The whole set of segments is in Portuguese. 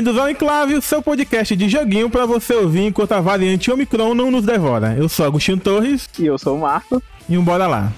Bem-vindos ao Enclave, o seu podcast de joguinho para você ouvir enquanto a variante Omicron não nos devora. Eu sou Agostinho Torres. E eu sou o Marco. E um bora lá.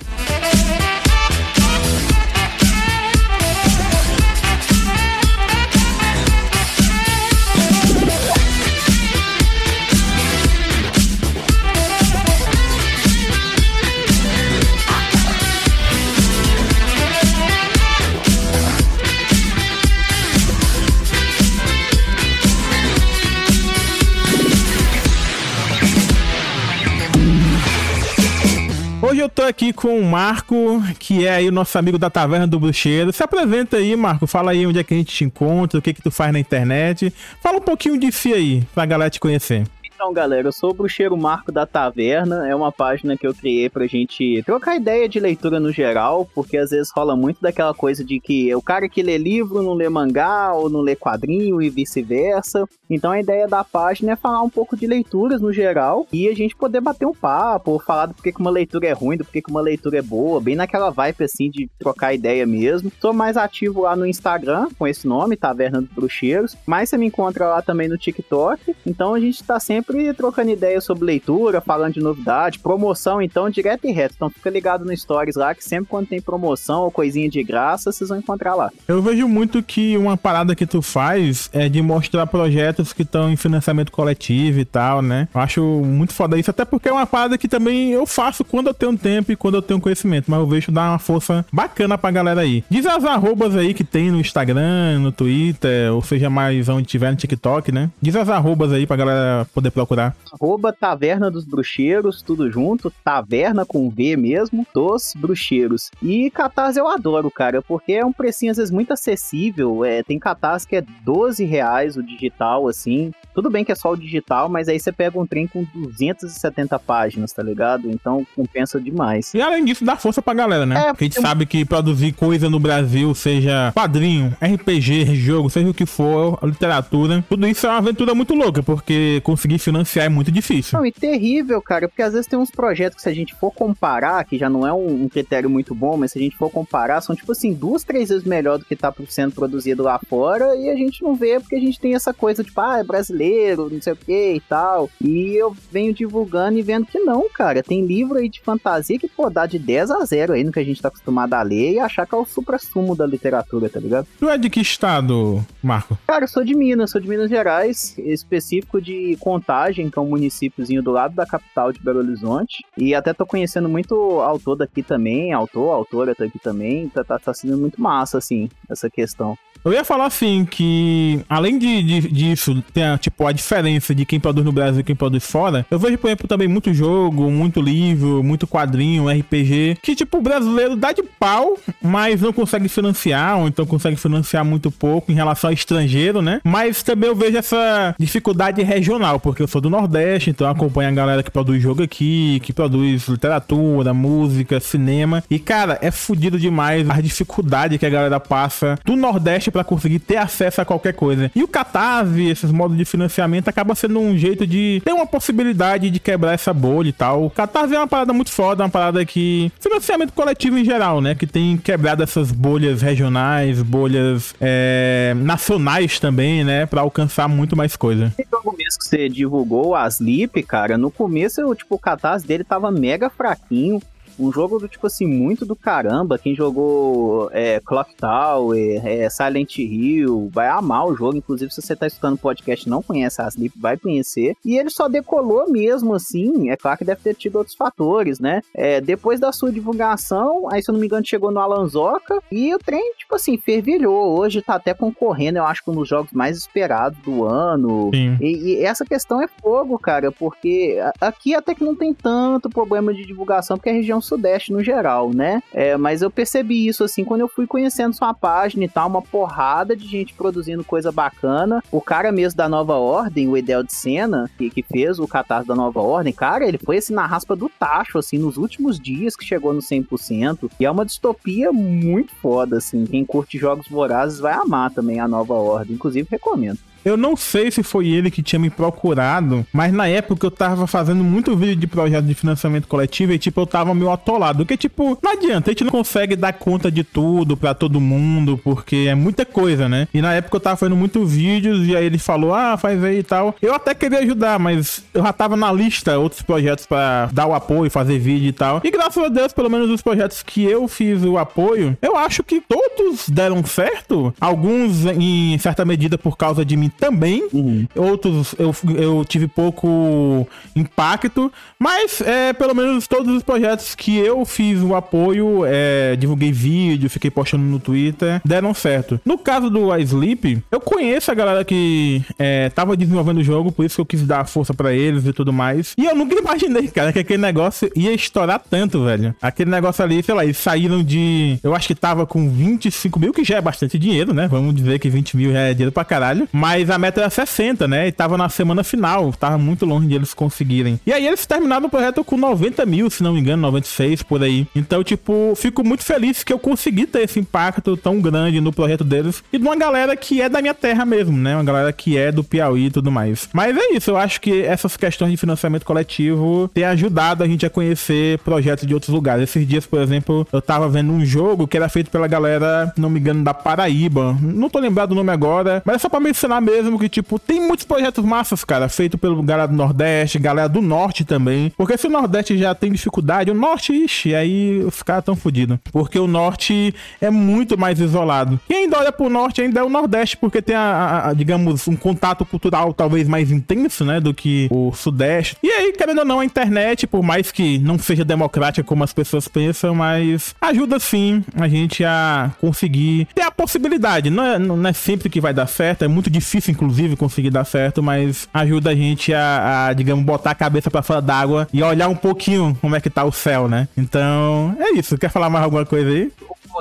Eu tô aqui com o Marco, que é aí o nosso amigo da Taverna do Bruxeiro. Se apresenta aí, Marco. Fala aí onde é que a gente te encontra, o que que tu faz na internet. Fala um pouquinho de si aí, pra galera te conhecer. Então, galera, eu sou o Bruxeiro Marco da Taverna. É uma página que eu criei pra gente trocar ideia de leitura no geral, porque às vezes rola muito daquela coisa de que o cara que lê livro não lê mangá ou não lê quadrinho e vice-versa. Então a ideia da página é falar um pouco de leituras no geral e a gente poder bater um papo, falar do porquê que uma leitura é ruim, do porquê que uma leitura é boa, bem naquela vibe assim de trocar ideia mesmo. Sou mais ativo lá no Instagram com esse nome, Taverna dos Bruxeiros, mas você me encontra lá também no TikTok. Então a gente tá sempre sempre trocando ideias sobre leitura, falando de novidade, promoção, então, direto e reto. Então fica ligado no Stories lá, que sempre quando tem promoção ou coisinha de graça, vocês vão encontrar lá. Eu vejo muito que uma parada que tu faz é de mostrar projetos que estão em financiamento coletivo e tal, né? Eu acho muito foda isso, até porque é uma parada que também eu faço quando eu tenho tempo e quando eu tenho conhecimento, mas eu vejo dar uma força bacana pra galera aí. Diz as arrobas aí que tem no Instagram, no Twitter, ou seja, mais onde tiver no TikTok, né? Diz as arrobas aí pra galera poder procurar? Arroba Taverna dos Bruxeiros, tudo junto, taverna com V mesmo, dos Bruxeiros. E Catarse eu adoro, cara, porque é um precinho às vezes muito acessível, é, tem Catarse que é 12 reais o digital, assim, tudo bem que é só o digital, mas aí você pega um trem com 270 páginas, tá ligado? Então compensa demais. E além disso, dá força pra galera, né? É, porque a gente eu... sabe que produzir coisa no Brasil, seja quadrinho, RPG, jogo, seja o que for, literatura, tudo isso é uma aventura muito louca, porque conseguir financiar é muito difícil. Não, e terrível, cara, porque às vezes tem uns projetos que se a gente for comparar, que já não é um, um critério muito bom, mas se a gente for comparar, são tipo assim, duas, três vezes melhor do que tá sendo produzido lá fora, e a gente não vê porque a gente tem essa coisa, tipo, ah, é brasileiro, não sei o que e tal. E eu venho divulgando e vendo que não, cara. Tem livro aí de fantasia que, pô, dá de 10 a 0 aí no que a gente tá acostumado a ler e achar que é o supra-sumo da literatura, tá ligado? Tu é de que estado, Marco? Cara, eu sou de Minas, sou de Minas Gerais, específico de Contagem, que é um municípiozinho do lado da capital de Belo Horizonte. E até tô conhecendo muito autor daqui também, autor, autora daqui também. Tá, tá, tá sendo muito massa, assim, essa questão. Eu ia falar assim que, além de, de, disso, tem a, tipo, a diferença de quem produz no Brasil e quem produz fora. Eu vejo, por exemplo, também muito jogo, muito livro, muito quadrinho, RPG, que, tipo, o brasileiro dá de pau, mas não consegue financiar, ou então consegue financiar muito pouco em relação ao estrangeiro, né? Mas também eu vejo essa dificuldade regional, porque eu sou do Nordeste, então acompanho a galera que produz jogo aqui, que produz literatura, música, cinema. E, cara, é fodido demais a dificuldade que a galera passa do Nordeste para conseguir ter acesso a qualquer coisa. E o Catarse, esses modos de financiamento, acaba sendo um jeito de ter uma possibilidade de quebrar essa bolha e tal. O Catarse é uma parada muito foda, uma parada que. Financiamento coletivo em geral, né? Que tem quebrado essas bolhas regionais, bolhas é, nacionais também, né? Pra alcançar muito mais coisa. Jogo mesmo que você divulgou, a Sleep, cara, no começo, eu, tipo, o Catarse dele tava mega fraquinho. Um jogo do tipo assim, muito do caramba. Quem jogou é, Clock Tower, é, Silent Hill, vai amar o jogo. Inclusive, se você tá escutando o podcast e não conhece a Sleep, vai conhecer. E ele só decolou mesmo, assim. É claro que deve ter tido outros fatores, né? É, depois da sua divulgação, aí se eu não me engano, chegou no Alanzoca e o trem, tipo assim, fervilhou. Hoje tá até concorrendo, eu acho um dos jogos mais esperados do ano. E, e, essa questão é fogo, cara, porque aqui até que não tem tanto problema de divulgação, porque a região Sudeste no geral, né? É, mas eu percebi isso assim quando eu fui conhecendo sua página e tal, uma porrada de gente produzindo coisa bacana. O cara mesmo da Nova Ordem, o Edel de Sena, que, que fez o catarse da Nova Ordem, cara, ele foi assim na raspa do tacho, assim, nos últimos dias que chegou no 100%. E é uma distopia muito foda, assim. Quem curte jogos vorazes vai amar também a Nova Ordem. Inclusive, recomendo. Eu não sei se foi ele que tinha me procurado, mas na época eu tava fazendo muito vídeo de projeto de financiamento coletivo e, tipo, eu tava meio atolado. Porque, tipo, não adianta, a gente não consegue dar conta de tudo pra todo mundo, porque é muita coisa, né? E na época eu tava fazendo muitos vídeos e aí ele falou, ah, faz aí e tal. Eu até queria ajudar, mas eu já tava na lista outros projetos para dar o apoio, fazer vídeo e tal. E graças a Deus, pelo menos os projetos que eu fiz o apoio, eu acho que todos deram certo. Alguns em certa medida por causa de mim também. Uhum. Outros eu, eu tive pouco impacto. Mas é, pelo menos todos os projetos que eu fiz o apoio, é, divulguei vídeo, fiquei postando no Twitter, deram certo. No caso do iSleep, eu conheço a galera que é, tava desenvolvendo o jogo, por isso que eu quis dar força para eles e tudo mais. E eu nunca imaginei, cara, que aquele negócio ia estourar tanto, velho. Aquele negócio ali, sei lá, eles saíram de. Eu acho que tava com 25 mil, que já é bastante dinheiro, né? Vamos dizer que 20 mil já é dinheiro pra caralho. Mas a meta era 60, né? E tava na semana final, tava muito longe de eles conseguirem. E aí eles terminaram o projeto com 90 mil, se não me engano, 96 por aí. Então, tipo, fico muito feliz que eu consegui ter esse impacto tão grande no projeto deles e de uma galera que é da minha terra mesmo, né? Uma galera que é do Piauí e tudo mais. Mas é isso, eu acho que essas questões de financiamento coletivo têm ajudado a gente a conhecer projetos de outros lugares. Esses dias, por exemplo, eu tava vendo um jogo que era feito pela galera, não me engano, da Paraíba. Não tô lembrado do nome agora, mas é só pra mencionar mesmo que, tipo, tem muitos projetos massas, cara, feito pelo galera do Nordeste, galera do Norte também. Porque se o Nordeste já tem dificuldade, o Norte, ixi, aí os caras tão fodidos. Porque o Norte é muito mais isolado. Quem ainda olha pro Norte ainda é o Nordeste, porque tem, a, a, a digamos, um contato cultural talvez mais intenso, né, do que o Sudeste. E aí, querendo ou não, a internet, por mais que não seja democrática como as pessoas pensam, mas ajuda sim a gente a conseguir ter a possibilidade. Não é, não é sempre que vai dar certo, é muito difícil, inclusive, conseguir dar certo, mas ajuda a gente a, a digamos, botar a cabeça para fora d'água e olhar um pouquinho como é que tá o céu, né? Então, é isso. Quer falar mais alguma coisa aí?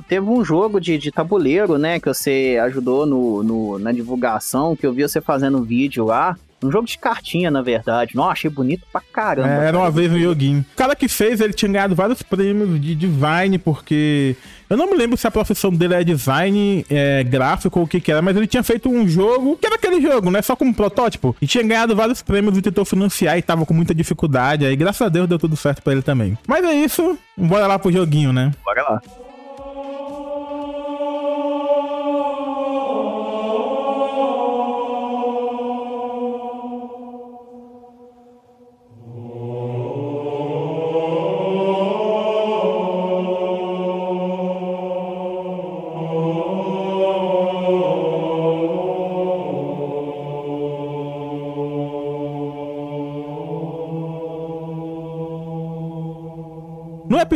teve um jogo de, de tabuleiro, né, que você ajudou no, no, na divulgação, que eu vi você fazendo vídeo lá. Um jogo de cartinha, na verdade. Nossa, achei bonito pra caramba. É, era uma vez um joguinho. O cara que fez, ele tinha ganhado vários prêmios de design, porque. Eu não me lembro se a profissão dele é design é, gráfico ou o que que era, mas ele tinha feito um jogo, que era aquele jogo, né? Só como protótipo. E tinha ganhado vários prêmios e tentou financiar e tava com muita dificuldade. Aí, graças a Deus, deu tudo certo pra ele também. Mas é isso. Bora lá pro joguinho, né? Bora lá.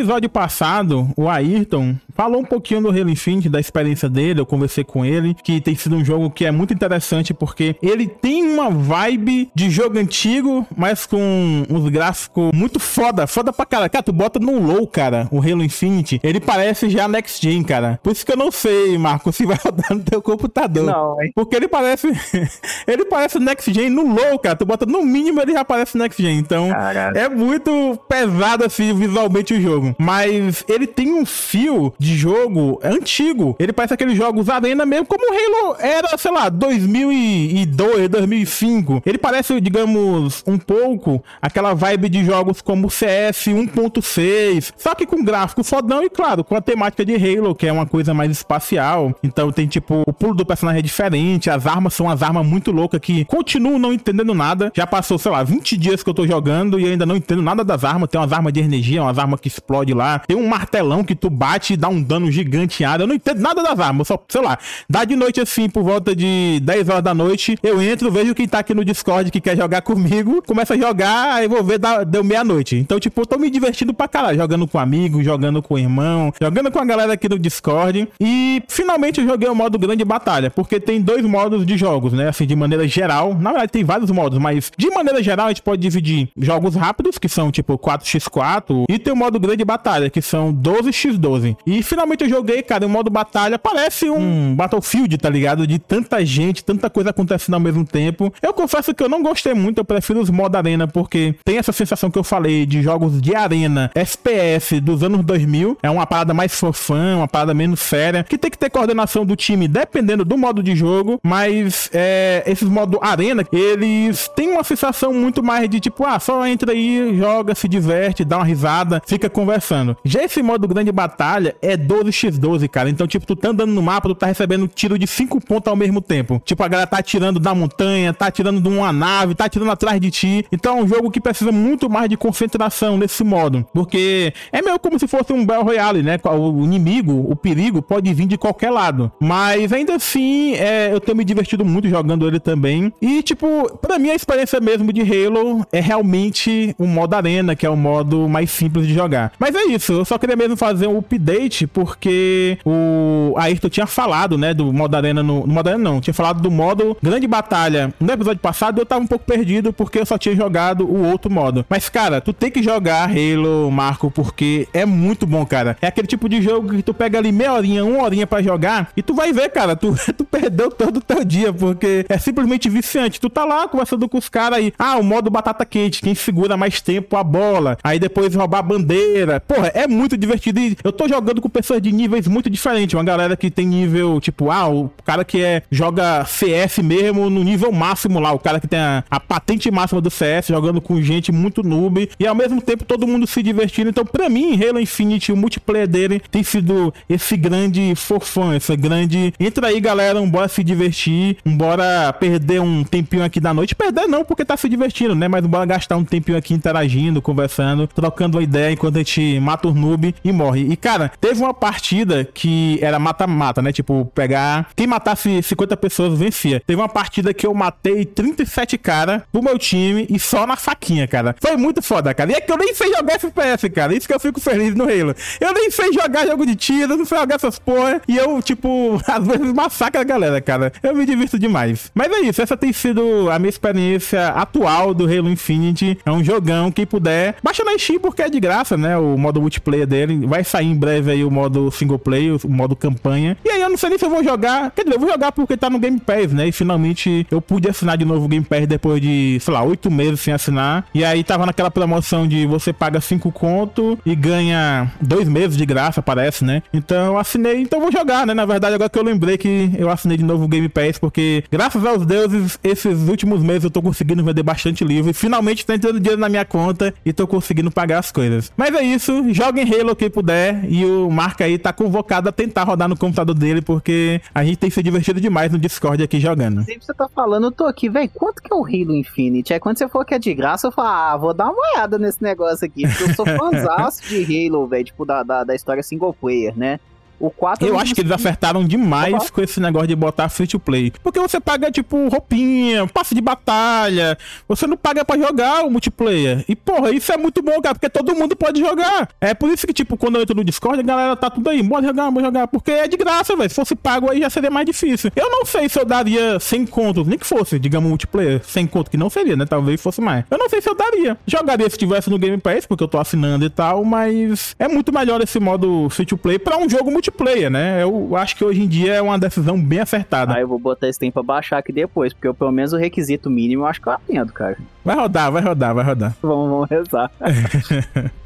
Episódio passado, o Ayrton falou um pouquinho do Halo Infinite, da experiência dele, eu conversei com ele, que tem sido um jogo que é muito interessante porque ele tem uma vibe de jogo antigo, mas com uns gráficos muito foda, foda pra cara. Cara, tu bota no low, cara, o Halo Infinite, ele parece já Next Gen, cara. Por isso que eu não sei, Marco, se vai rodar no teu computador. Não, hein? Porque ele parece ele parece Next Gen no low, cara. Tu bota no mínimo ele já parece Next Gen. Então, Caralho. é muito pesado assim visualmente o jogo. Mas ele tem um fio de jogo antigo. Ele parece aqueles jogos arena mesmo, como o Halo era, sei lá, 2002, 2005. Ele parece, digamos, um pouco aquela vibe de jogos como CS 1.6, só que com gráfico fodão e, claro, com a temática de Halo, que é uma coisa mais espacial. Então tem, tipo, o pulo do personagem é diferente, as armas são as armas muito loucas que continuo não entendendo nada. Já passou, sei lá, 20 dias que eu tô jogando e ainda não entendo nada das armas. Tem umas armas de energia, umas armas que explode lá. Tem um martelão que tu bate e dá um um dano gigante em área. Eu não entendo nada das armas. Só, sei lá, dá de noite assim, por volta de 10 horas da noite. Eu entro, vejo quem tá aqui no Discord que quer jogar comigo. Começa a jogar, aí vou ver, dá, deu meia-noite. Então, tipo, eu tô me divertindo pra caralho. Jogando com amigo, jogando com irmão, jogando com a galera aqui no Discord. E finalmente eu joguei o modo grande batalha. Porque tem dois modos de jogos, né? Assim, de maneira geral. Na verdade, tem vários modos, mas de maneira geral a gente pode dividir jogos rápidos, que são tipo 4x4, e tem o modo grande batalha, que são 12x12. E finalmente eu joguei, cara, em modo batalha. Parece um Battlefield, tá ligado? De tanta gente, tanta coisa acontecendo ao mesmo tempo. Eu confesso que eu não gostei muito, eu prefiro os modo arena, porque tem essa sensação que eu falei de jogos de arena, FPS dos anos 2000. É uma parada mais fofã, uma parada menos séria, que tem que ter coordenação do time dependendo do modo de jogo, mas é, esses modos arena, eles têm uma sensação muito mais de tipo, ah, só entra aí, joga, se diverte, dá uma risada, fica conversando. Já esse modo grande batalha é 12x12, cara. Então, tipo, tu tá andando no mapa, tu tá recebendo tiro de 5 pontos ao mesmo tempo. Tipo, a galera tá atirando da montanha, tá atirando de uma nave, tá atirando atrás de ti. Então é um jogo que precisa muito mais de concentração nesse modo. Porque é meio como se fosse um Battle Royale, né? O inimigo, o perigo, pode vir de qualquer lado. Mas ainda assim, é, eu tenho me divertido muito jogando ele também. E, tipo, pra mim a experiência mesmo de Halo é realmente o modo arena, que é o modo mais simples de jogar. Mas é isso, eu só queria mesmo fazer um update, porque o Ayrton tinha falado, né, do modo arena no, no modo arena não, tinha falado do modo grande batalha no episódio passado, eu tava um pouco perdido porque eu só tinha jogado o outro modo. Mas, cara, tu tem que jogar Halo, Marco, porque é muito bom, cara. É aquele tipo de jogo que tu pega ali meia horinha, uma horinha pra jogar e tu vai ver, cara, tu, tu perdeu todo o teu dia, porque é simplesmente viciante. Tu tá lá conversando com os caras aí, ah, o modo batata quente, quem segura mais tempo a bola, aí depois roubar a bandeira. Porra, é muito divertido e eu tô jogando com pessoas de níveis muito diferentes. Uma galera que tem nível, tipo, ah, o cara que é joga CS mesmo no nível máximo lá, o cara que tem a, a patente máxima do CS, jogando com gente muito noob e ao mesmo tempo todo mundo se divertindo. Então, pra mim, Halo Infinite, o multiplayer dele tem sido esse grande fofão, essa grande. Entra aí, galera, bora se divertir, bora perder um tempinho aqui da noite. Perder não, porque tá se divertindo, né? Mas bora gastar um tempinho aqui interagindo, conversando, trocando uma ideia enquanto a gente mata o noob e morre. E, cara, teve uma partida que era mata-mata, né? Tipo, pegar. Quem matasse 50 pessoas vencia. Teve uma partida que eu matei 37 caras pro meu time e só na faquinha, cara. Foi muito foda, cara. E é que eu nem sei jogar FPS, cara. Isso que eu fico feliz no Halo. Eu nem sei jogar jogo de tiro, não sei jogar essas porra. E eu, tipo, às vezes massacro a galera, cara. Eu me divirto demais. Mas é isso, essa tem sido a minha experiência atual do Halo Infinite. É um jogão, quem puder. Baixa na Steam porque é de graça, né? O modo multiplayer dele. Vai sair em breve aí o modo single player, o modo campanha. E aí eu não sei nem se eu vou jogar. Quer dizer, eu vou jogar porque tá no Game Pass, né? E finalmente eu pude assinar de novo o Game Pass depois de, sei lá, oito meses sem assinar. E aí tava naquela promoção de você paga cinco conto e ganha dois meses de graça, parece, né? Então eu assinei, então vou jogar, né? Na verdade, agora que eu lembrei que eu assinei de novo o Game Pass, porque graças aos deuses, esses últimos meses eu tô conseguindo vender bastante livro. E finalmente tá entrando dinheiro na minha conta e tô conseguindo pagar as coisas. Mas é isso, joguem Halo quem puder. E o Marca aí tá convocado a tentar rodar no computador dele, porque a gente tem se divertido demais no Discord aqui jogando. Sempre você tá falando, eu tô aqui, velho. Quanto que é o Halo Infinite? É quando você for que é de graça, eu falo, ah, vou dar uma olhada nesse negócio aqui. Porque eu sou fãzaço de Halo, velho, tipo, da, da, da história single player, né? O 4 eu acho que eles acertaram demais com esse negócio de botar free to play. Porque você paga, tipo, roupinha, passe de batalha. Você não paga para jogar o multiplayer. E, porra, isso é muito bom, cara, porque todo mundo pode jogar. É por isso que, tipo, quando eu entro no Discord, a galera tá tudo aí. Bora jogar, bora jogar. Porque é de graça, velho. Se fosse pago aí já seria mais difícil. Eu não sei se eu daria 100 contos, nem que fosse, digamos, multiplayer. 100 contos, que não seria, né? Talvez fosse mais. Eu não sei se eu daria. Jogaria se tivesse no Game Pass, porque eu tô assinando e tal, mas é muito melhor esse modo free to play pra um jogo multiplayer multiplayer, né? Eu acho que hoje em dia é uma decisão bem acertada. Ah, eu vou botar esse tempo pra baixar aqui depois, porque eu, pelo menos o requisito mínimo eu acho que eu atendo, cara. Vai rodar, vai rodar, vai rodar. vamos, vamos rezar.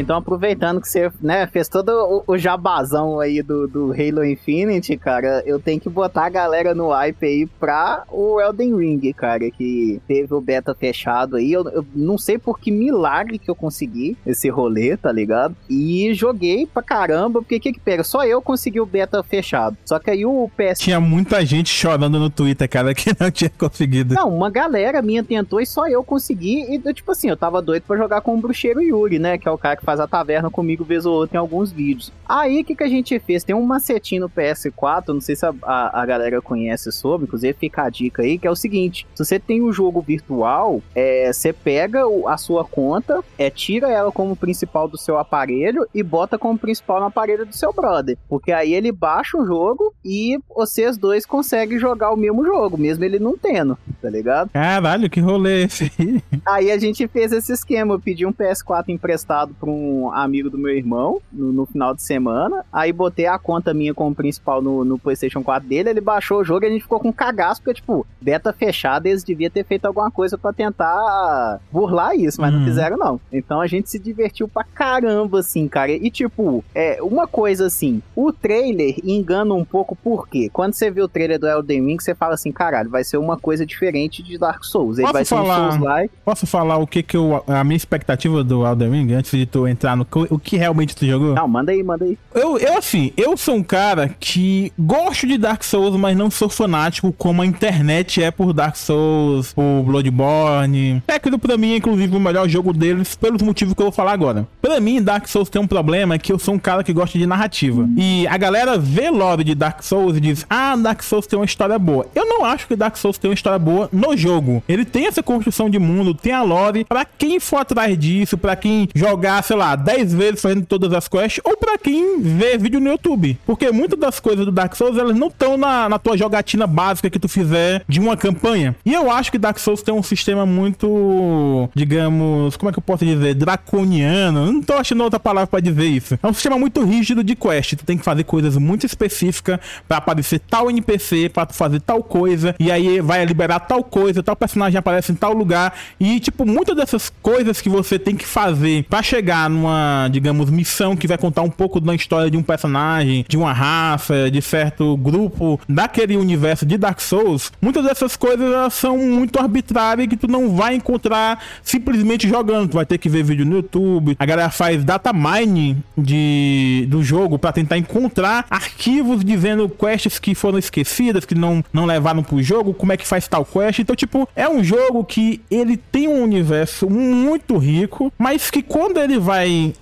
então aproveitando que você né, fez todo o, o jabazão aí do, do Halo Infinite, cara, eu tenho que botar a galera no hype aí pra o Elden Ring, cara, que teve o beta fechado aí. Eu, eu não sei por que milagre que eu consegui esse rolê, tá ligado? E joguei pra caramba, porque o que que pega? Só eu consegui o beta fechado. Só que aí o PS... Tinha muita gente chorando no Twitter, cara, que não tinha conseguido. Não, uma galera minha tentou e só eu consegui. E, tipo assim, eu tava doido pra jogar com o Bruxeiro Yuri, né? Que é o cara que faz a taverna comigo vez ou outra em alguns vídeos. Aí, o que, que a gente fez? Tem um macetinho no PS4, não sei se a, a, a, galera conhece sobre, inclusive fica a dica aí, que é o seguinte, se você tem um jogo virtual, é, você pega a sua conta, é, tira ela como principal do seu aparelho e bota como principal no aparelho do seu brother, porque aí ele baixa o jogo e vocês dois conseguem jogar o mesmo jogo, mesmo ele não tendo, tá ligado? Caralho, que rolê esse aí. Aí a gente fez esse esquema, eu pedi um PS4 emprestado pra um amigo do meu irmão no, no final de semana, aí botei a conta minha como principal no, no PlayStation 4 dele, ele baixou o jogo e a gente ficou com cagaço, porque, tipo, beta fechada, eles deviam ter feito alguma coisa para tentar burlar isso, mas uhum. não fizeram, não. Então a gente se divertiu pra caramba, assim, cara. E, tipo, é uma coisa assim, o trailer engana um pouco, porque quando você vê o trailer do Elden Ring, você fala assim, caralho, vai ser uma coisa diferente de Dark Souls. Ele Posso vai falar... ser um Souls-like. Posso falar o que que eu, a minha expectativa do Elden Ring, antes de tu entrar no... O que realmente tu jogou? Não, manda aí, manda aí. Eu, eu assim, eu sou um cara que gosto de Dark Souls, mas não sou fanático como a internet é por Dark Souls, por Bloodborne. Sekiro pra mim é inclusive o melhor jogo deles pelos motivos que eu vou falar agora. Pra mim, Dark Souls tem um problema que eu sou um cara que gosta de narrativa. E a galera vê lore de Dark Souls e diz: "Ah, Dark Souls tem uma história boa". Eu não acho que Dark Souls tem uma história boa no jogo. Ele tem essa construção de mundo, tem a lore para quem for atrás disso, para quem jogar, sei lá, 10 vezes fazendo todas as quests ou para quem vê vídeo no YouTube. Porque muitas das coisas do Dark Souls, elas não estão na, na tua jogatina básica que tu fizer de uma campanha. E eu acho que Dark Souls tem um sistema muito, digamos, como é que eu posso dizer, draconiano. Não tô achando outra palavra para dizer isso. É um sistema muito rígido de quest. Tu tem que fazer coisas muito específicas para aparecer tal NPC, para tu fazer tal coisa, e aí vai liberar tal coisa, tal personagem aparece em tal lugar. E, tipo, muitas dessas coisas que você tem que fazer para chegar numa, digamos, missão que vai contar um pouco da história de um personagem, de uma raça, de certo grupo daquele universo de Dark Souls, muitas dessas coisas são muito arbitrárias que tu não vai encontrar simplesmente jogando. Tu vai ter que ver vídeo no YouTube. A galera faz data mining de, do jogo para tentar encontrar arquivos dizendo quests que foram esquecidas, que não, não levaram pro jogo, como é que faz tal quest. Então, tipo, é um jogo que ele tem um universo muito rico, mas que quando ele vai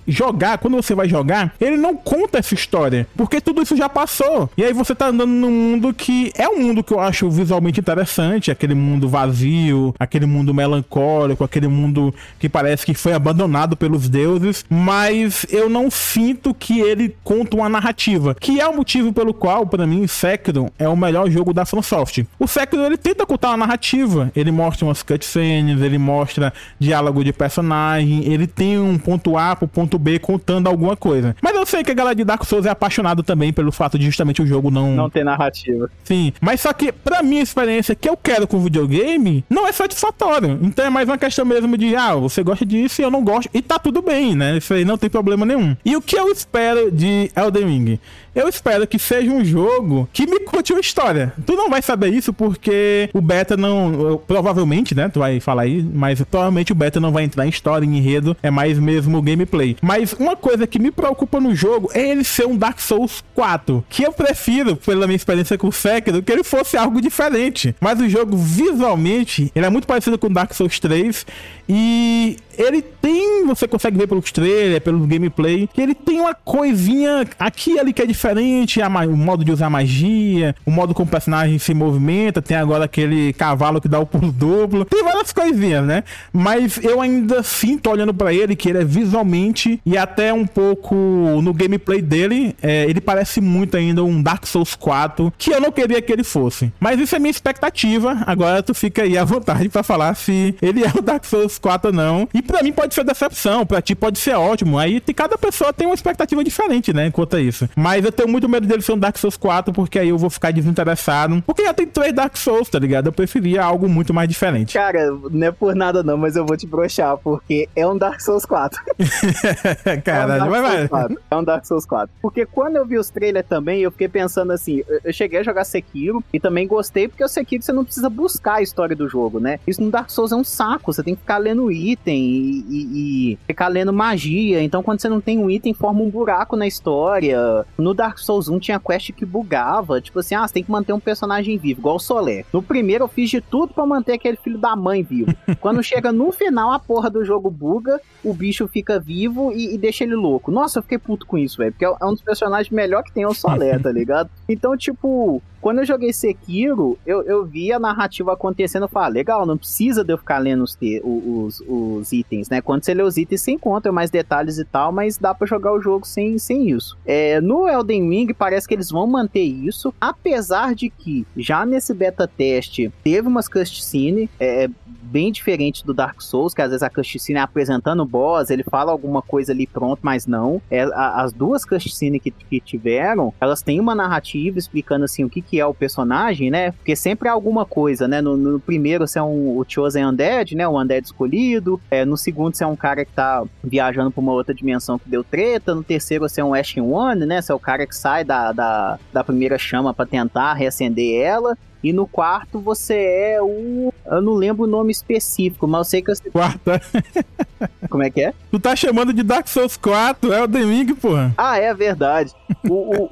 jogar, quando você vai jogar, ele não conta essa história, porque tudo isso já passou. E aí você tá andando num mundo que é um mundo que eu acho visualmente interessante, aquele mundo vazio, aquele mundo melancólico, aquele mundo que parece que foi abandonado pelos deuses, mas eu não sinto que ele conta uma narrativa, que é o motivo pelo qual, para mim, Sekiro é o melhor jogo da FromSoft. O Sekiro ele tenta contar uma narrativa, ele mostra umas cutscenes, ele mostra diálogo de personagem, ele tem um ponto A pro ponto B contando alguma coisa. Mas eu sei que a galera de Dark Souls é apaixonado também pelo fato de justamente o jogo não não ter narrativa. Sim, mas só que pra minha experiência que eu quero com videogame, não é satisfatório. Então é mais uma questão mesmo de, ah, você gosta disso e eu não gosto, e tá tudo bem, né? Isso aí não tem problema nenhum. E o que eu espero de Elden Ring? Eu espero que seja um jogo que me conte uma história. Tu não vai saber isso porque o beta não. Provavelmente, né? Tu vai falar aí, mas provavelmente o beta não vai entrar em história, em enredo. É mais mesmo gameplay. Mas uma coisa que me preocupa no jogo é ele ser um Dark Souls 4. Que eu prefiro, pela minha experiência com o Sekiro, que ele fosse algo diferente. Mas o jogo, visualmente, ele é muito parecido com Dark Souls 3. E ele tem, você consegue ver pelos trailers, pelo gameplay, que ele tem uma coisinha aqui ali que é diferente, o modo de usar magia, o modo como o personagem se movimenta, tem agora aquele cavalo que dá o pulo duplo, tem várias coisinhas, né? Mas eu ainda sinto olhando para ele que ele é visualmente e até um pouco no gameplay dele, é, ele parece muito ainda um Dark Souls 4, que eu não queria que ele fosse. Mas isso é minha expectativa, agora tu fica aí à vontade para falar se ele é o Dark Souls 4 ou não. E pra mim pode ser decepção, pra ti pode ser ótimo. Aí cada pessoa tem uma expectativa diferente, né? Quanto a isso. Mas eu tenho muito medo dele ser um Dark Souls 4, porque aí eu vou ficar desinteressado. Porque já tem três Dark Souls, tá ligado? Eu preferia algo muito mais diferente. Cara, não é por nada não, mas eu vou te broxar, porque é um Dark Souls 4. Caralho, é um vai, vai. É um Dark Souls 4. Porque quando eu vi os trailers também, eu fiquei pensando assim, eu cheguei a jogar Sekiro e também gostei, porque o Sekiro você não precisa buscar a história do jogo, né? Isso no Dark Souls é um saco, você tem que ficar lendo item e, e, e, ficar lendo magia. Então, quando você não tem um item, forma um buraco na história. No Dark Souls 1 tinha quest que bugava. Tipo assim, ah, você tem que manter um personagem vivo, igual o Solé. No primeiro eu fiz de tudo para manter aquele filho da mãe vivo. quando chega no final, a porra do jogo buga, o bicho fica vivo e, e deixa ele louco. Nossa, eu fiquei puto com isso, velho. Porque é um dos personagens melhor que tem é o Solé, tá ligado? Então, tipo, quando eu joguei Sekiro, eu, eu vi a narrativa acontecendo e falei, legal, não precisa de eu ficar lendo os, os, os, itens, né? Quando você lê os itens, você encontra mais detalhes e tal, mas dá para jogar o jogo sem, sem isso. É, no Elden Ring, parece que eles vão manter isso, apesar de que já nesse beta teste teve umas cutscene é, bem diferente do Dark Souls, que às vezes a cutscene é apresentando o boss, ele fala alguma coisa ali pronto, mas não. É, a, as duas cutscenes que, que tiveram, elas têm uma narrativa explicando assim o que que é o personagem, né? Porque sempre há alguma coisa, né? No, no primeiro você é um, o Chosen Undead, né? O Undead escolhido. É, no segundo você é um cara que tá viajando pra uma outra dimensão que deu treta. No terceiro você é um Ashen One, né? Você é o cara que sai da, da, da primeira chama para tentar reacender ela. E no quarto você é o. Eu não lembro o nome específico, mas eu sei que você. Quarta. Como é que é? Tu tá chamando de Dark Souls 4, é o Deming, porra. Ah, é verdade. O, o,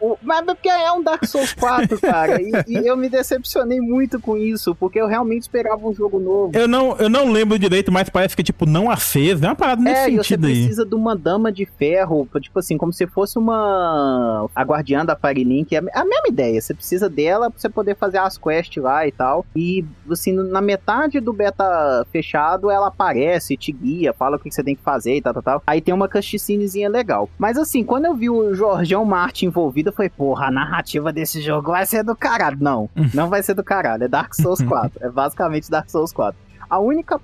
o, mas porque é um Dark Souls 4, cara. E, e, eu me decepcionei muito com isso, porque eu realmente esperava um jogo novo. Eu não, eu não lembro direito, mas parece que, tipo, não acesa. É uma parada nesse é, sentido aí. você precisa de uma dama de ferro, tipo assim, como se fosse uma. A guardiã da Fire Link. É a mesma ideia. Você precisa dela pra você poder fazer as quests lá e tal. E, assim, na metade do beta fechado, ela aparece, te guia, fala o que você tem que fazer e tal, tal, tal. Aí tem uma cutscenezinha legal. Mas, assim, quando eu vi o Jorgeão Martin envolvido, foi, porra, a narrativa desse jogo vai ser do caralho. Não, não vai ser do caralho. É Dark Souls 4. é basicamente Dark Souls 4. A única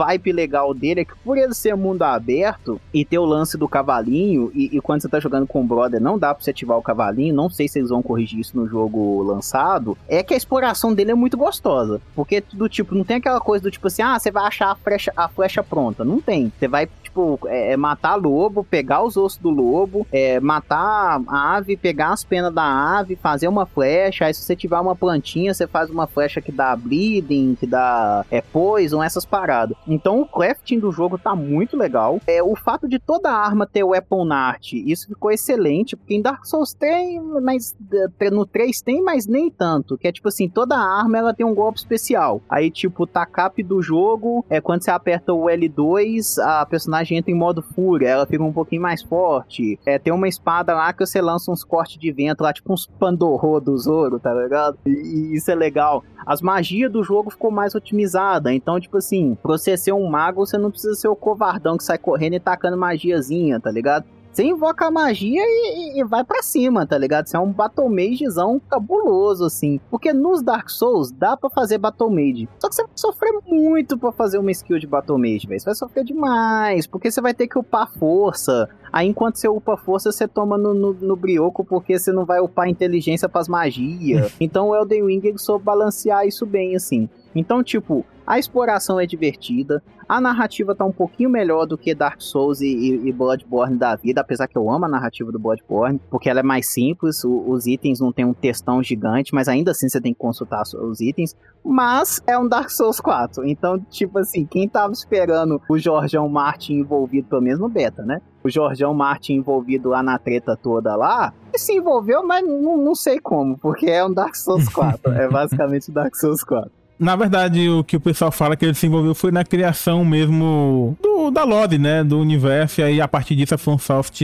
vibe legal dele é que por ele ser mundo aberto e ter o lance do cavalinho, e, e, quando você tá jogando com o brother não dá pra você ativar o cavalinho, não sei se eles vão corrigir isso no jogo lançado, é que a exploração dele é muito gostosa. Porque do tipo, não tem aquela coisa do tipo assim, ah, você vai achar a flecha, a flecha pronta. Não tem. Você vai tipo, é, é, matar lobo, pegar os ossos do lobo, é, matar a ave, pegar as penas da ave, fazer uma flecha. Aí se você tiver uma plantinha, você faz uma flecha que dá bleeding, que dá é, poison, essas paradas. Então o crafting do jogo tá muito legal. É, o fato de toda arma ter weapon art, isso ficou excelente, porque em Dark Souls tem, mas é, no 3 tem, mas nem tanto. Que é tipo assim, toda arma ela tem um golpe especial. Aí, tipo, o TACAP do jogo, é quando você aperta o L2, a personagem entra em modo fúria, ela fica um pouquinho mais forte. É, tem uma espada lá que você lança uns cortes de vento lá, tipo uns pandorro do Zoro, tá ligado? E, e isso é legal. As magias do jogo ficou mais otimizada. Então, tipo assim, você ser um mago, você não precisa ser o covardão que sai correndo e tacando magiazinha, tá ligado? Você invoca a magia e, e, vai para cima, tá ligado? Você é um Battle Magezão cabuloso, assim. Porque nos Dark Souls dá para fazer Battle Mage. Só que você vai sofrer muito para fazer uma skill de Battle Mage, velho. Você vai sofrer demais. Porque você vai ter que upar força. Aí enquanto você upa força, você toma no, no, no brioco porque você não vai upar inteligência pras magias. então o Elden Ring soube balancear isso bem, assim. Então, tipo, a exploração é divertida, a narrativa tá um pouquinho melhor do que Dark Souls e, e, Bloodborne da vida, apesar que eu amo a narrativa do Bloodborne, porque ela é mais simples, o, os itens não tem um textão gigante, mas ainda assim você tem que consultar os itens. Mas é um Dark Souls 4, então, tipo assim, quem tava esperando o Jorgeão Martin envolvido, pelo menos no beta, né? O Jorgeão Martin envolvido lá na treta toda lá, se envolveu, mas não, não sei como, porque é um Dark Souls 4, é basicamente Dark Souls 4. Na verdade, o que o pessoal fala que ele se envolveu foi na criação mesmo do, da lore, né? Do universo. E aí, a partir disso, a FromSoft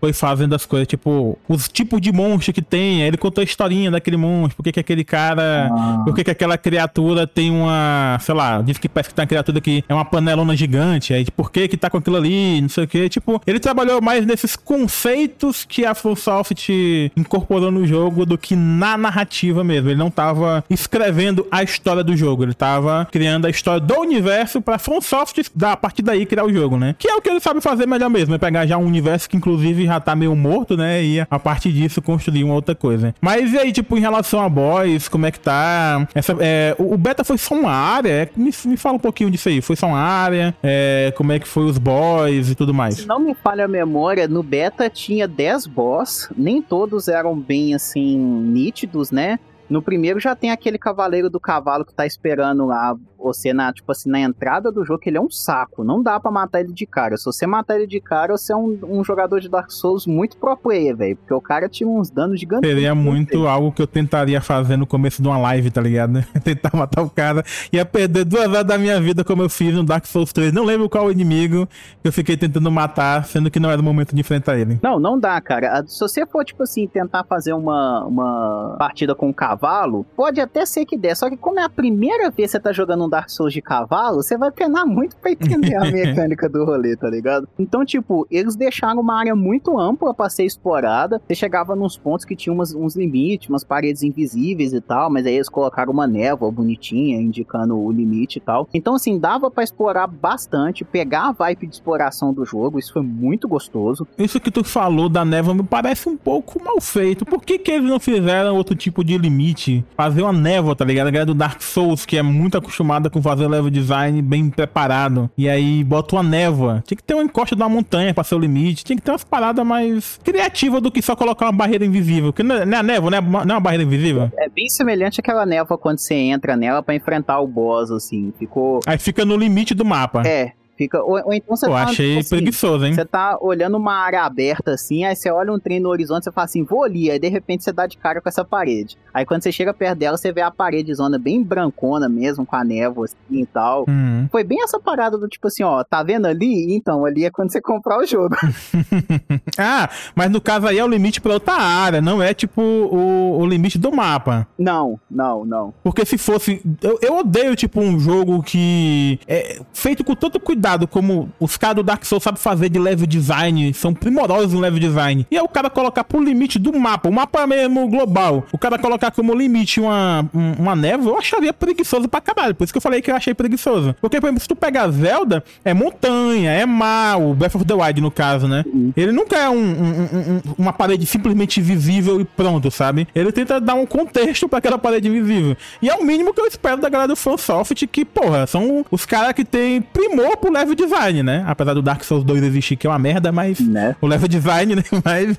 foi fazendo as coisas, tipo, os tipos de monstro que tem, aí ele contou a historinha daquele monstro, por que que aquele cara, ah. por que que aquela criatura tem uma, sei lá, diz que parece que tem uma criatura que é uma panelona gigante, aí por que que tá com aquilo ali, não sei o que, tipo, ele trabalhou mais nesses conceitos que a FromSoft incorporou no jogo do que na narrativa mesmo, ele não tava escrevendo a história do jogo, ele tava criando a história do universo pra FromSoft, a partir daí criar o jogo, né? Que é o que ele sabe fazer melhor mesmo, é pegar já um universo que inclusive já tá meio morto, né? E a partir disso construir uma outra coisa. Mas e aí, tipo, em relação a boys, como é que tá? Essa, é, o, beta foi só uma área? É, me, me fala um pouquinho disso aí. Foi só uma área? É, como é que foi os boys e tudo mais? Se não me falha a memória, no beta tinha 10 boss. Nem todos eram bem, assim, nítidos, né? No primeiro já tem aquele cavaleiro do cavalo que tá esperando lá você na, tipo assim, na entrada do jogo, ele é um saco. Não dá para matar ele de cara. Se você matar ele de cara, você é um, um jogador de Dark Souls muito pro player, velho. Porque o cara tinha uns danos gigantes. Seria muito algo que eu tentaria fazer no começo de uma live, tá ligado? Tentar matar o cara. Ia perder duas horas da minha vida, como eu fiz no Dark Souls 3. Não lembro qual o inimigo que eu fiquei tentando matar, sendo que não era o momento de enfrentar ele. Não, não dá, cara. Se você for, tipo assim, tentar fazer uma, uma partida com um cavalo, pode até ser que dê. Só que como é a primeira vez que você tá jogando um Dark Souls de cavalo, você vai penar muito pra entender a mecânica do rolê, tá ligado? Então, tipo, eles deixaram uma área muito ampla pra ser explorada. Você chegava nos pontos que tinha umas, uns limites, umas paredes invisíveis e tal, mas aí eles colocaram uma névoa bonitinha, indicando o limite e tal. Então, assim, dava para explorar bastante, pegar a vibe de exploração do jogo, isso foi muito gostoso. Isso que tu falou da névoa me parece um pouco mal feito. Por que, que eles não fizeram outro tipo de limite? Fazer uma névoa, tá ligado? A galera do Dark Souls, que é muito com fazer level design bem preparado. E aí bota uma névoa. Tinha que ter uma encosta de uma montanha pra ser o limite. Tinha que ter umas paradas mais criativas do que só colocar uma barreira invisível. Que não é, não é a névoa, não é, não é uma barreira invisível? É bem semelhante àquela névoa quando você entra nela para enfrentar o boss, assim. Ficou. Aí fica no limite do mapa. É, Fica, ou, ou então você Pô, tá, achei tipo assim, preguiçoso, hein? Você tá olhando uma área aberta assim, aí você olha um trem no horizonte, você fala assim, vou ali, aí de repente você dá de cara com essa parede. Aí quando você chega perto dela, você vê a parede zona bem brancona mesmo, com a névoa assim e tal. Uhum. Foi bem essa parada do tipo assim, ó, tá vendo ali? Então, ali é quando você comprar o jogo. ah, mas no caso aí é o limite pra outra área, não é tipo o, o limite do mapa. Não, não, não. Porque se fosse. Eu, eu odeio, tipo, um jogo que é feito com tanto cuidado como os caras do Dark Souls sabem fazer de level design, são primorosos em level design. E é o cara colocar pro limite do mapa, o mapa mesmo global, o cara colocar como limite uma, uma névoa, eu acharia preguiçoso pra caralho. Por isso que eu falei que eu achei preguiçoso. Porque, por exemplo, se tu pegar Zelda, é montanha, é mar, o Breath of the Wild no caso, né? Ele nunca é um, um, um, uma parede simplesmente visível e pronto, sabe? Ele tenta dar um contexto para aquela parede visível. E é o mínimo que eu espero da galera do FanSoft, que, porra, são os caras que tem primor pro level design, né? Apesar do Dark Souls 2 existir, que é uma merda, mas né? o level design, né? Mas,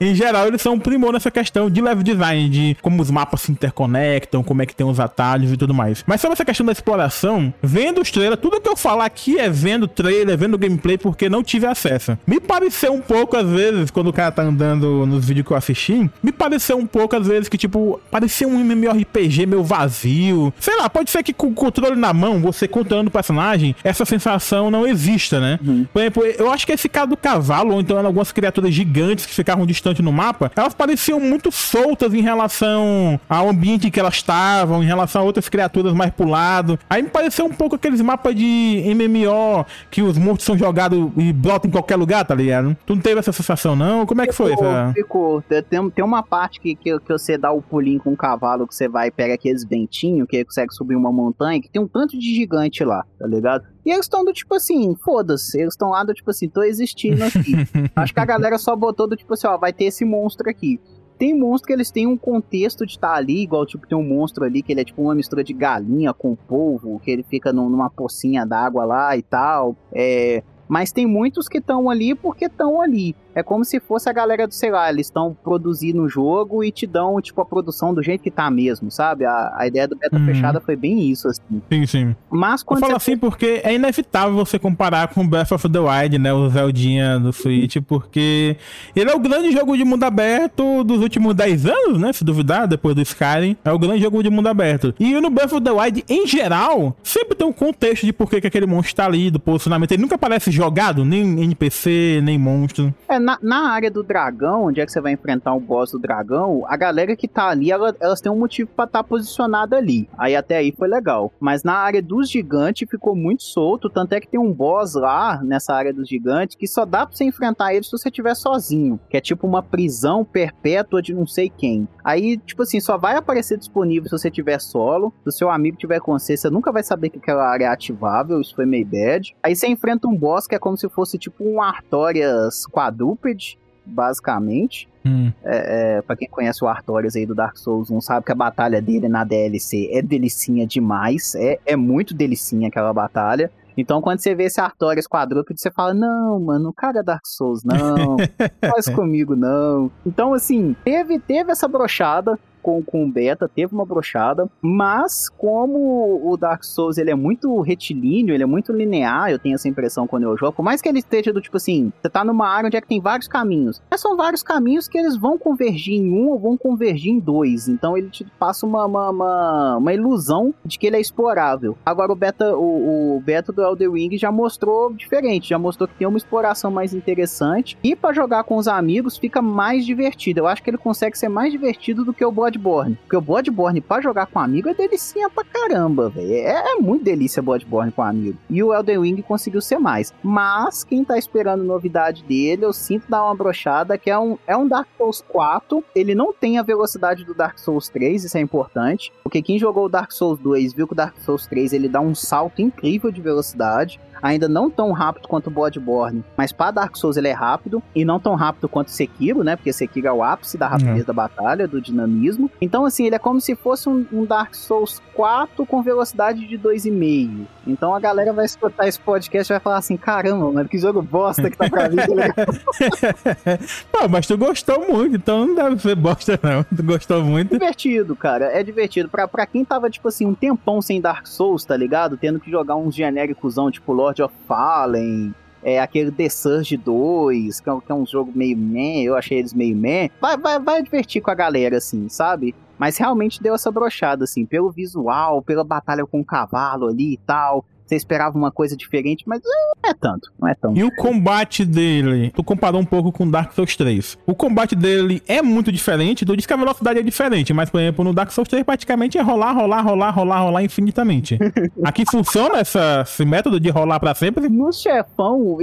em geral, eles são um primor nessa questão de level design, de como os mapas se interconectam, como é que tem os atalhos e tudo mais. Mas sobre essa questão da exploração, vendo os trailers, tudo que eu falar aqui é vendo trailer, vendo gameplay, porque não tive acesso. Me pareceu um pouco, às vezes, quando o cara tá andando nos vídeos que eu assisti, me pareceu um pouco, às vezes, que, tipo, parecia um MMORPG meio vazio. Sei lá, pode ser que com o controle na mão, você controlando o personagem, essa sensação não exista, né? Uhum. Por exemplo, eu acho que esse caso do cavalo, ou então algumas criaturas gigantes que ficavam distantes no mapa, elas pareciam muito soltas em relação ao ambiente que elas estavam, em relação a outras criaturas mais pro lado. Aí me pareceu um pouco aqueles mapas de MMO que os monstros são jogados e brotam em qualquer lugar, tá ligado? Tu não teve essa sensação, não? Como é que foi? Essa... Ficou. Tem, tem uma parte que, que, que você dá o pulinho com o cavalo, que você vai e pega aqueles ventinhos, que consegue subir uma montanha, que tem um tanto de gigante lá, tá ligado? E eles estão do tipo assim, foda-se. Eles estão lá do tipo assim, tô existindo aqui. Acho que a galera só botou do tipo assim, ó, vai ter esse monstro aqui. Tem monstro que eles têm um contexto de estar tá ali, igual tipo tem um monstro ali que ele é tipo uma mistura de galinha com polvo, que ele fica numa pocinha d'água lá e tal. É, mas tem muitos que estão ali porque estão ali. É como se fosse a galera do, sei lá, eles estão produzindo o jogo e te dão, tipo, a produção do jeito que tá mesmo, sabe? A, a ideia do beta uhum. fechada foi bem isso, assim. Sim, sim. Mas quando. Eu falo assim porque é inevitável você comparar com Breath of the Wild, né? O Zeldinha do Switch, porque ele é o grande jogo de mundo aberto dos últimos 10 anos, né? Se duvidar, depois do Skyrim. É o grande jogo de mundo aberto. E no Breath of the Wild, em geral, sempre tem um contexto de por que, que aquele monstro tá ali, do posicionamento. Ele nunca parece jogado, nem NPC, nem monstro. É, na, na, área do dragão, onde é que você vai enfrentar o boss do dragão, a galera que tá ali, ela, elas têm um motivo para estar tá posicionada ali. Aí até aí foi legal. Mas na área dos gigantes ficou muito solto, tanto é que tem um boss lá nessa área dos gigantes que só dá pra você enfrentar ele se você estiver sozinho, que é tipo uma prisão perpétua de não sei quem. Aí, tipo assim, só vai aparecer disponível se você tiver solo, se o seu amigo tiver com você, você nunca vai saber que aquela área é ativável, isso foi meio bad. Aí você enfrenta um boss que é como se fosse tipo um Artorias quadrúpede basicamente. Hum. É, é, pra quem conhece o Artorias aí do Dark Souls 1, sabe que a batalha dele na DLC é delicinha demais. É, é muito delicinha aquela batalha. Então, quando você vê esse Artorias quadrúpede, você fala: Não, mano, cara Dark Souls, não. faz comigo, não. Então, assim, teve, teve essa brochada. Com, com o beta, teve uma brochada, mas como o Dark Souls ele é muito retilíneo, ele é muito linear, eu tenho essa impressão quando eu jogo, por mais que ele esteja do tipo assim, você tá numa área onde é que tem vários caminhos, mas são vários caminhos que eles vão convergir em um ou vão convergir em dois, então ele te passa uma, uma, uma, uma ilusão de que ele é explorável. Agora o beta, o, o beta do Elder Ring já mostrou diferente, já mostrou que tem uma exploração mais interessante e para jogar com os amigos fica mais divertido. Eu acho que ele consegue ser mais divertido do que o Bloodborne, porque o Bloodborne para jogar com amigo é delicinha pra caramba, velho. É, é muito delícia Bloodborne com amigo. E o Elden Ring conseguiu ser mais. Mas quem tá esperando novidade dele, eu sinto dar uma brochada que é um, é um Dark Souls 4. Ele não tem a velocidade do Dark Souls 3, isso é importante. Porque quem jogou o Dark Souls 2 viu que o Dark Souls 3 ele dá um salto incrível de velocidade ainda não tão rápido quanto o Bloodborne, mas para Dark Souls ele é rápido e não tão rápido quanto Sekiro, né? Porque Sekiro é o ápice da rapidez é. da batalha, do dinamismo. Então, assim, ele é como se fosse um, um Dark Souls 4 com velocidade de 2,5. Então a galera vai escutar esse podcast e vai falar assim: caramba, mano, que jogo bosta que tá pra mim. Pô, mas tu gostou muito, então não deve ser bosta, não. Tu gostou muito. Divertido, cara. É divertido. Pra, pra quem tava, tipo assim, um tempão sem Dark Souls, tá ligado? Tendo que jogar uns genéricosão, tipo Lord of Fallen, é, aquele The Surge 2, que é, que é, um jogo meio meh, eu achei eles meio meh. Vai, vai, vai divertir com a galera, assim, sabe? Mas realmente deu essa brochada, assim, pelo visual, pela batalha com o cavalo ali e tal. Você esperava uma coisa diferente, mas não é tanto, não é tão. E o combate dele, tu comparou um pouco com Dark Souls 3. O combate dele é muito diferente, tu disse que a velocidade é diferente, mas por exemplo, no Dark Souls 3 praticamente é rolar, rolar, rolar, rolar, rolar infinitamente. Aqui funciona essa, esse método de rolar para sempre? No chefão,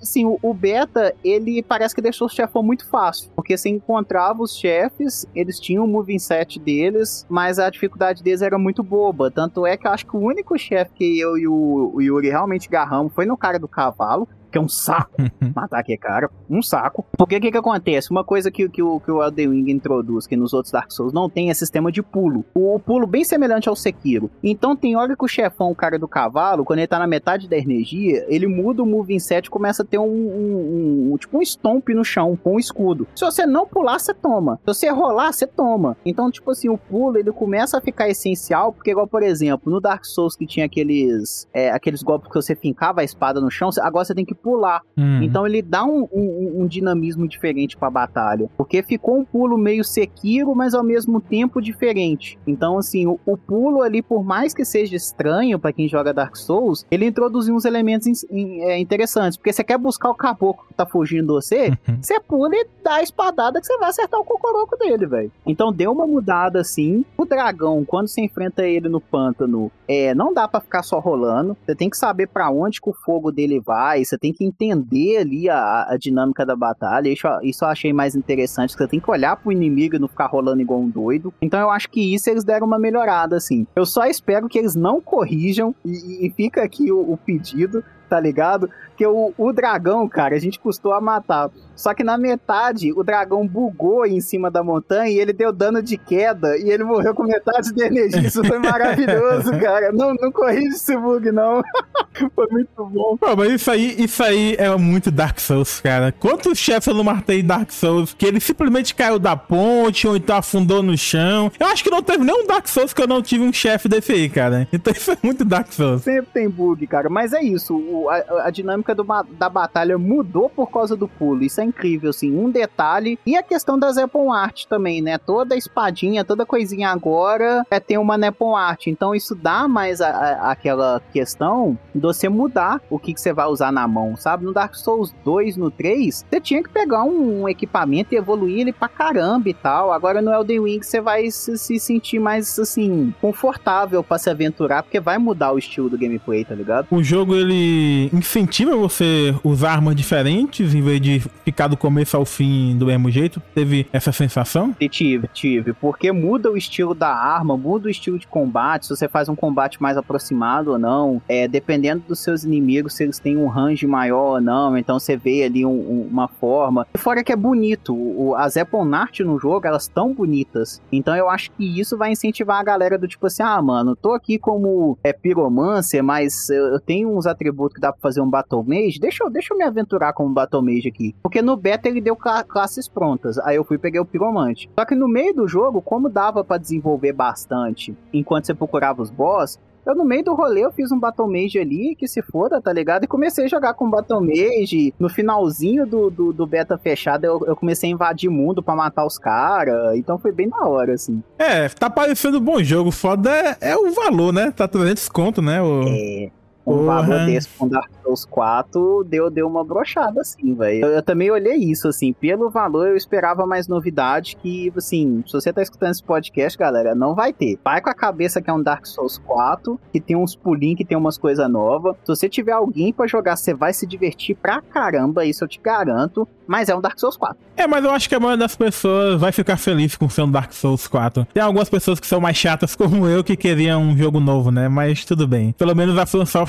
assim, o, o beta, ele parece que deixou o chefão muito fácil, porque você encontrava os chefes, eles tinham o moving set deles, mas a dificuldade deles era muito boba, tanto é que eu acho que o único chefe que eu e o o, Yuri realmente garramos foi no cara do cavalo, que é um saco matar aquele cara, um saco. Porque o que que acontece? Uma coisa que, que, o, que o Elden Ring introduz, que nos outros Dark Souls não tem, é sistema de pulo. O, o pulo bem semelhante ao Sekiro. Então tem hora que o chefão, o cara do cavalo, quando ele tá na metade da energia, ele muda o moving set e começa a ter um, um, um, tipo um stomp no chão, com um escudo. Se você não pular, você toma. Se você rolar, você toma. Então, tipo assim, o pulo, ele começa a ficar essencial, porque igual, por exemplo, no Dark Souls que tinha aqueles, é, aqueles golpes que você fincava a espada no chão, agora você tem que pular. Uhum. Então ele dá um, um, um dinamismo diferente para a batalha. Porque ficou um pulo meio Sekiro, mas ao mesmo tempo diferente. Então, assim, o, o pulo ali, por mais que seja estranho para quem joga Dark Souls, ele introduziu uns elementos in, in, é, interessantes. Porque você quer buscar o caboclo que tá fugindo de você, uhum. você pula e dá a espadada que você vai acertar o cocoroco dele, velho. Então deu uma mudada assim. O dragão, quando você enfrenta ele no pântano, é, não dá para ficar só rolando. Você tem que saber para onde que o fogo dele vai, você tem que entender ali a, a dinâmica da batalha. Isso, isso eu achei mais interessante, você tem que olhar pro inimigo e não ficar rolando igual um doido. Então eu acho que isso eles deram uma melhorada, assim. Eu só espero que eles não corrijam, e, e fica aqui o, o pedido, tá ligado? Que o, o dragão, cara, a gente custou a matar. Só que na metade, o dragão bugou em cima da montanha e ele deu dano de queda e ele morreu com metade da energia. Isso foi maravilhoso, cara. Não, não corrige esse bug, não. foi muito bom. Pô, mas isso aí, isso aí é muito Dark Souls, cara. Quantos chefes eu não matei Dark Souls que ele simplesmente caiu da ponte ou então afundou no chão? Eu acho que não teve nenhum Dark Souls que eu não tive um chefe desse aí, cara. Então isso é muito Dark Souls. Sempre tem bug, cara. Mas é isso. O, a, a dinâmica do, da batalha mudou por causa do pulo. Isso é incrível, assim, um detalhe. E a questão das Nepon Art também, né? Toda espadinha, toda coisinha agora é ter uma Nepon Art. Então isso dá mais a, a, aquela questão de você mudar o que, que você vai usar na mão, sabe? No Dark Souls 2, no 3, você tinha que pegar um, um equipamento e evoluir ele pra caramba e tal. Agora no Elden Ring você vai se, se sentir mais, assim, confortável para se aventurar, porque vai mudar o estilo do gameplay, tá ligado? O jogo, ele incentiva você usar armas diferentes em vez de ficar do começo ao fim do mesmo jeito? Teve essa sensação? Tive, tive. Porque muda o estilo da arma, muda o estilo de combate, se você faz um combate mais aproximado ou não. É, dependendo dos seus inimigos, se eles têm um range maior ou não. Então você vê ali um, um, uma forma. E fora que é bonito. O, as Apple no jogo, elas estão bonitas. Então eu acho que isso vai incentivar a galera do tipo assim: ah, mano, tô aqui como é piromancer, mas eu tenho uns atributos que dá pra fazer um Battle Mage, deixa eu, deixa eu me aventurar como Battle Mage aqui. Porque no beta ele deu classes prontas. Aí eu fui e peguei o Piromante. Só que no meio do jogo, como dava para desenvolver bastante enquanto você procurava os boss, eu, no meio do rolê, eu fiz um Battle Mage ali, que se foda, tá ligado? E comecei a jogar com Battle Mage. No finalzinho do, do, do beta fechado, eu, eu, comecei a invadir mundo para matar os caras. Então foi bem da hora, assim. É, tá parecendo um bom jogo. Foda é, é o valor, né? Tá 300 conto, né? O... É um valor desse com Dark Souls 4 deu, deu uma brochada, assim, velho. Eu, eu, também olhei isso, assim, pelo valor eu esperava mais novidade que, assim, se você tá escutando esse podcast, galera, não vai ter. Vai com a cabeça que é um Dark Souls 4, que tem uns pulinhos, que tem umas coisas novas. Se você tiver alguém para jogar, você vai se divertir pra caramba, isso eu te garanto, mas é um Dark Souls 4. É, mas eu acho que a maioria das pessoas vai ficar feliz com ser um Dark Souls 4. Tem algumas pessoas que são mais chatas como eu que queriam um jogo novo, né? Mas tudo bem. Pelo menos a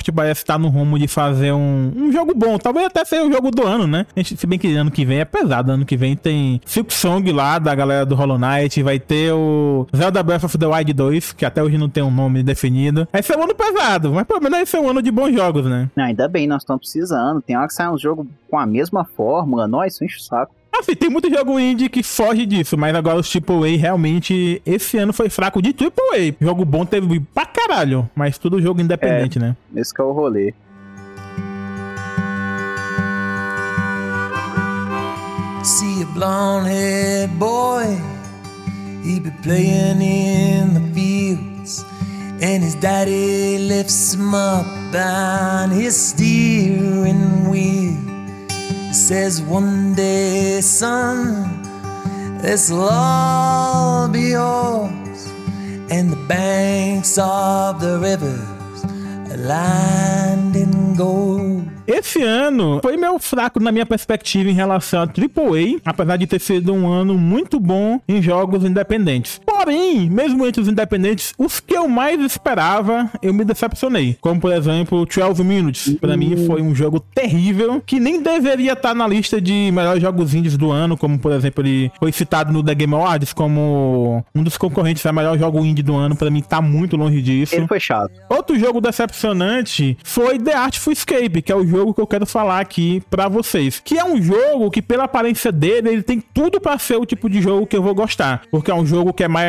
FromSoft parece estar no rumo de fazer um, um jogo bom. Talvez até seja o jogo do ano, né? Se bem que ano que vem é pesado. Ano que vem tem Silk Song lá, da galera do Hollow Knight. Vai ter o Zelda Breath of the Wild 2, que até hoje não tem um nome definido. Vai ser um ano pesado, mas pelo menos vai ser um ano de bons jogos, né? Não, ainda bem, nós estamos precisando. Tem hora que sai um jogo com a mesma fórmula. Nós, enche o saco. Assim, tem muito jogo indie que foge disso, mas agora os AAA realmente, esse ano foi fraco de AAA. Jogo bom teve pra caralho, mas tudo jogo independente, é, né? Esse que é o rolê. See a blonde haired boy, he be playing in the fields, and his daddy lifts him up on his steering wheel. Says one day, son, this'll all be yours, and the banks of the rivers in gold. Esse ano foi meio fraco na minha perspectiva em relação a AAA, apesar de ter sido um ano muito bom em jogos independentes. Porém, mesmo entre os independentes, os que eu mais esperava, eu me decepcionei. Como, por exemplo, 12 Minutes. Para mim foi um jogo terrível, que nem deveria estar na lista de melhores jogos indies do ano, como, por exemplo, ele foi citado no The Game Awards como um dos concorrentes a melhor jogo indie do ano. Para mim tá muito longe disso. Ele foi chato. Outro jogo decepcionante foi The Artful Escape, que é o jogo que eu quero falar aqui para vocês. Que é um jogo que, pela aparência dele, ele tem tudo para ser o tipo de jogo que eu vou gostar. Porque é um jogo que é mais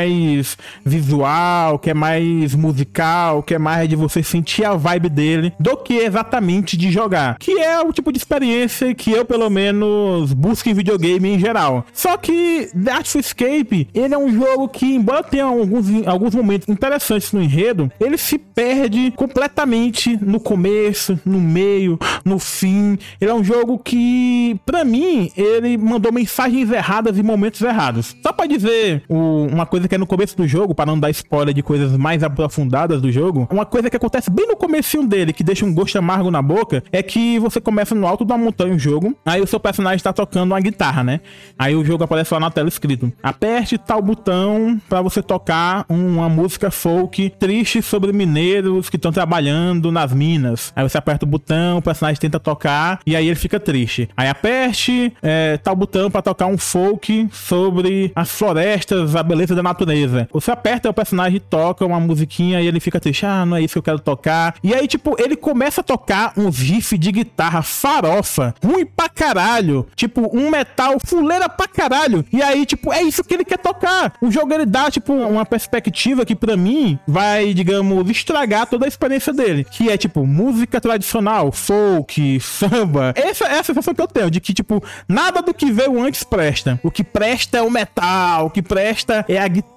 visual, que é mais musical, que é mais de você sentir a vibe dele, do que exatamente de jogar. Que é o tipo de experiência que eu, pelo menos, busco em videogame em geral. Só que Artful Escape, ele é um jogo que, embora tenha alguns, alguns momentos interessantes no enredo, ele se perde completamente no começo, no meio, no fim. Ele é um jogo que, para mim, ele mandou mensagens erradas e momentos errados. Só pra dizer uma coisa que é no começo do jogo, para não dar spoiler de coisas mais aprofundadas do jogo, uma coisa que acontece bem no comecinho dele, que deixa um gosto amargo na boca, é que você começa no alto da montanha o jogo, aí o seu personagem tá tocando uma guitarra, né? Aí o jogo aparece lá na tela escrito: aperte tal botão para você tocar uma música folk triste sobre mineiros que estão trabalhando nas minas. Aí você aperta o botão, o personagem personagem tenta tocar e aí ele fica triste. Aí aperte é, tal botão para tocar um folk sobre as florestas, a beleza da natureza. Você aperta o personagem toca uma musiquinha e ele fica triste. Ah, não é isso que eu quero tocar. E aí, tipo, ele começa a tocar um riff de guitarra farofa, ruim pra caralho. Tipo, um metal fuleira pra caralho. E aí, tipo, é isso que ele quer tocar. O jogo ele dá, tipo, uma perspectiva que para mim vai, digamos, estragar toda a experiência dele. Que é, tipo, música tradicional, folk, samba. Essa é a sensação que eu tenho, de que, tipo, nada do que veio antes presta. O que presta é o metal, o que presta é a guitarra,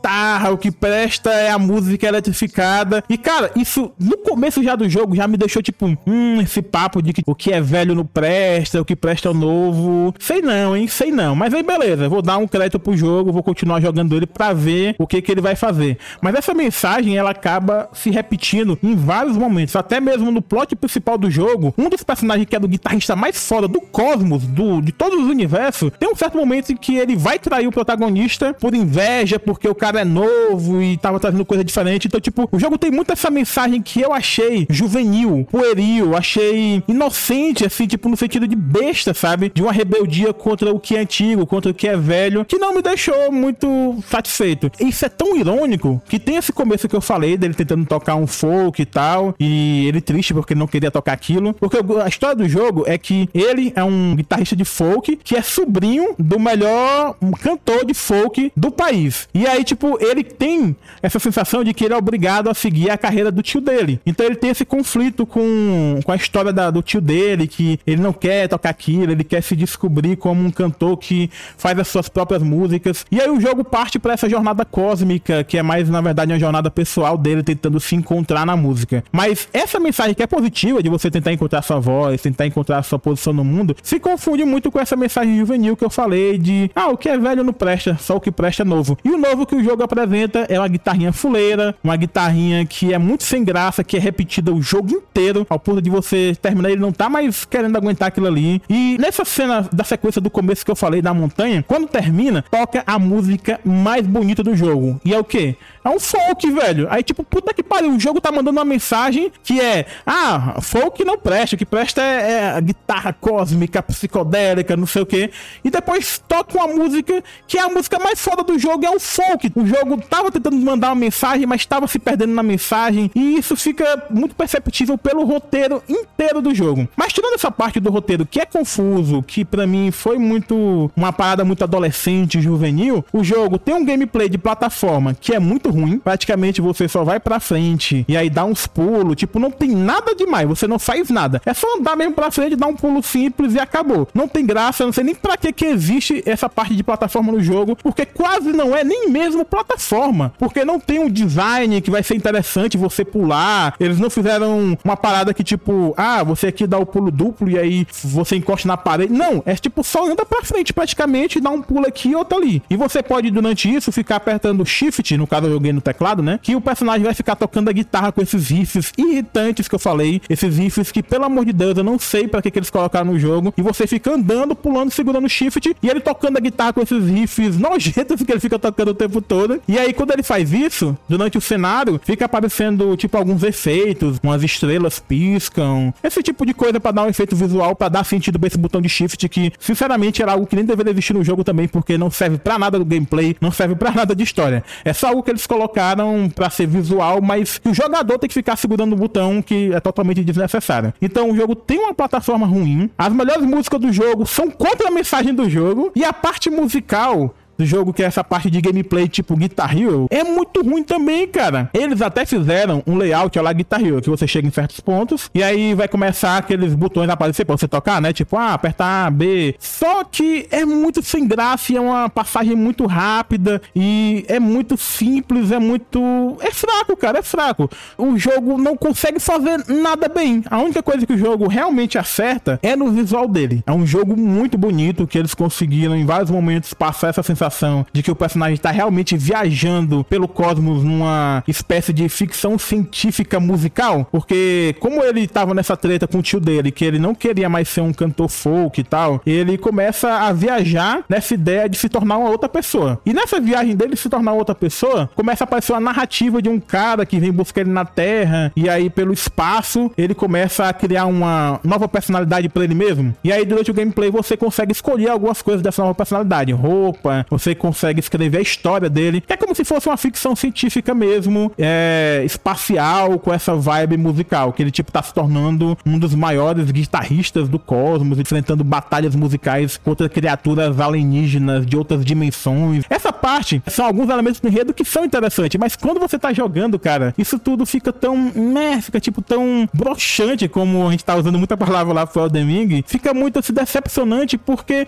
o que presta é a música eletrificada. E, cara, isso no começo já do jogo já me deixou, tipo, hum, esse papo de que o que é velho não presta, o que presta é o novo. Sei não, hein? Sei não. Mas aí, beleza, vou dar um crédito pro jogo, vou continuar jogando ele pra ver o que, que ele vai fazer. Mas essa mensagem, ela acaba se repetindo em vários momentos. Até mesmo no plot principal do jogo, um dos personagem que é do guitarrista mais foda do cosmos, do, de todos os universos, tem um certo momento em que ele vai trair o protagonista por inveja, porque o, cara é novo e tava trazendo coisa diferente. Então, tipo, o jogo tem muito essa mensagem que eu achei juvenil, pueril, achei inocente, assim, tipo, no sentido de besta, sabe? De uma rebeldia contra o que é antigo, contra o que é velho, que não me deixou muito satisfeito. Isso é tão irônico que tem esse começo que eu falei dele tentando tocar um folk e tal, e ele triste porque não queria tocar aquilo. Porque a história do jogo é que ele é um guitarrista de folk que é sobrinho do melhor cantor de folk do país. E aí, tipo, ele tem essa sensação de que ele é obrigado a seguir a carreira do tio dele. Então ele tem esse conflito com, com a história da, do tio dele, que ele não quer tocar aquilo, ele quer se descobrir como um cantor que faz as suas próprias músicas. E aí o jogo parte para essa jornada cósmica, que é mais, na verdade, uma jornada pessoal dele tentando se encontrar na música. Mas essa mensagem que é positiva de você tentar encontrar sua voz, tentar encontrar sua posição no mundo, se confunde muito com essa mensagem juvenil que eu falei de ah, o que é velho não presta, só o que presta é novo. E o novo que o jogo apresenta é uma guitarrinha fuleira, uma guitarrinha que é muito sem graça, que é repetida o jogo inteiro, ao ponto de você terminar ele não tá mais querendo aguentar aquilo ali. E nessa cena da sequência do começo que eu falei da montanha, quando termina, toca a música mais bonita do jogo. E é o que? É um folk, velho. Aí, tipo, puta que pariu, o jogo tá mandando uma mensagem que é: ah, folk não presta, o que presta é, é a guitarra cósmica, psicodélica, não sei o que. E depois toca uma música que é a música mais foda do jogo, é o folk. O jogo tava tentando mandar uma mensagem, mas tava se perdendo na mensagem. E isso fica muito perceptível pelo roteiro inteiro do jogo. Mas tirando essa parte do roteiro que é confuso, que para mim foi muito uma parada muito adolescente, juvenil, o jogo tem um gameplay de plataforma que é muito ruim. Praticamente você só vai pra frente e aí dá uns pulos. Tipo, não tem nada demais. Você não faz nada. É só andar mesmo pra frente, dar um pulo simples e acabou. Não tem graça. Não sei nem pra que, que existe essa parte de plataforma no jogo. Porque quase não é nem mesmo plataforma. Porque não tem um design que vai ser interessante você pular. Eles não fizeram uma parada que, tipo, ah, você aqui dá o pulo duplo e aí você encosta na parede. Não, é tipo, só anda pra frente praticamente, dá um pulo aqui e outro ali. E você pode, durante isso, ficar apertando Shift, no caso eu joguei no teclado, né? Que o personagem vai ficar tocando a guitarra com esses riffs irritantes que eu falei. Esses riffs que, pelo amor de Deus, eu não sei para que, que eles colocaram no jogo. E você fica andando, pulando, segurando Shift e ele tocando a guitarra com esses riffs nojentos que ele fica tocando o tempo todo. E aí, quando ele faz isso, durante o cenário, fica aparecendo, tipo, alguns efeitos, umas estrelas piscam, esse tipo de coisa para dar um efeito visual, para dar sentido pra esse botão de Shift que, sinceramente, era algo que nem deveria existir no jogo também, porque não serve para nada do gameplay, não serve para nada de história. É só algo que eles colocaram para ser visual, mas que o jogador tem que ficar segurando o botão que é totalmente desnecessário. Então o jogo tem uma plataforma ruim, as melhores músicas do jogo são contra a mensagem do jogo e a parte musical do jogo, que é essa parte de gameplay tipo Guitar Hero, é muito ruim também, cara. Eles até fizeram um layout lá Guitar Hero, que você chega em certos pontos e aí vai começar aqueles botões a aparecer pra você tocar, né? Tipo, ah, apertar A, B. Só que é muito sem graça, é uma passagem muito rápida e é muito simples, é muito. É fraco, cara, é fraco. O jogo não consegue fazer nada bem. A única coisa que o jogo realmente acerta é no visual dele. É um jogo muito bonito que eles conseguiram em vários momentos passar essa sensação sensação de que o personagem está realmente viajando pelo cosmos numa espécie de ficção científica musical, porque como ele estava nessa treta com o tio dele, que ele não queria mais ser um cantor folk e tal, ele começa a viajar nessa ideia de se tornar uma outra pessoa. E nessa viagem dele se tornar outra pessoa, começa a aparecer uma narrativa de um cara que vem buscar ele na Terra, e aí pelo espaço ele começa a criar uma nova personalidade para ele mesmo. E aí durante o gameplay você consegue escolher algumas coisas dessa nova personalidade, roupa, você consegue escrever a história dele. É como se fosse uma ficção científica mesmo, é, espacial, com essa vibe musical, que ele, tipo, tá se tornando um dos maiores guitarristas do cosmos, enfrentando batalhas musicais contra criaturas alienígenas de outras dimensões. Essa parte são alguns elementos do enredo que são interessantes, mas quando você tá jogando, cara, isso tudo fica tão, né, fica, tipo, tão broxante, como a gente tá usando muita palavra lá pro Eldeming, fica muito, assim, decepcionante, porque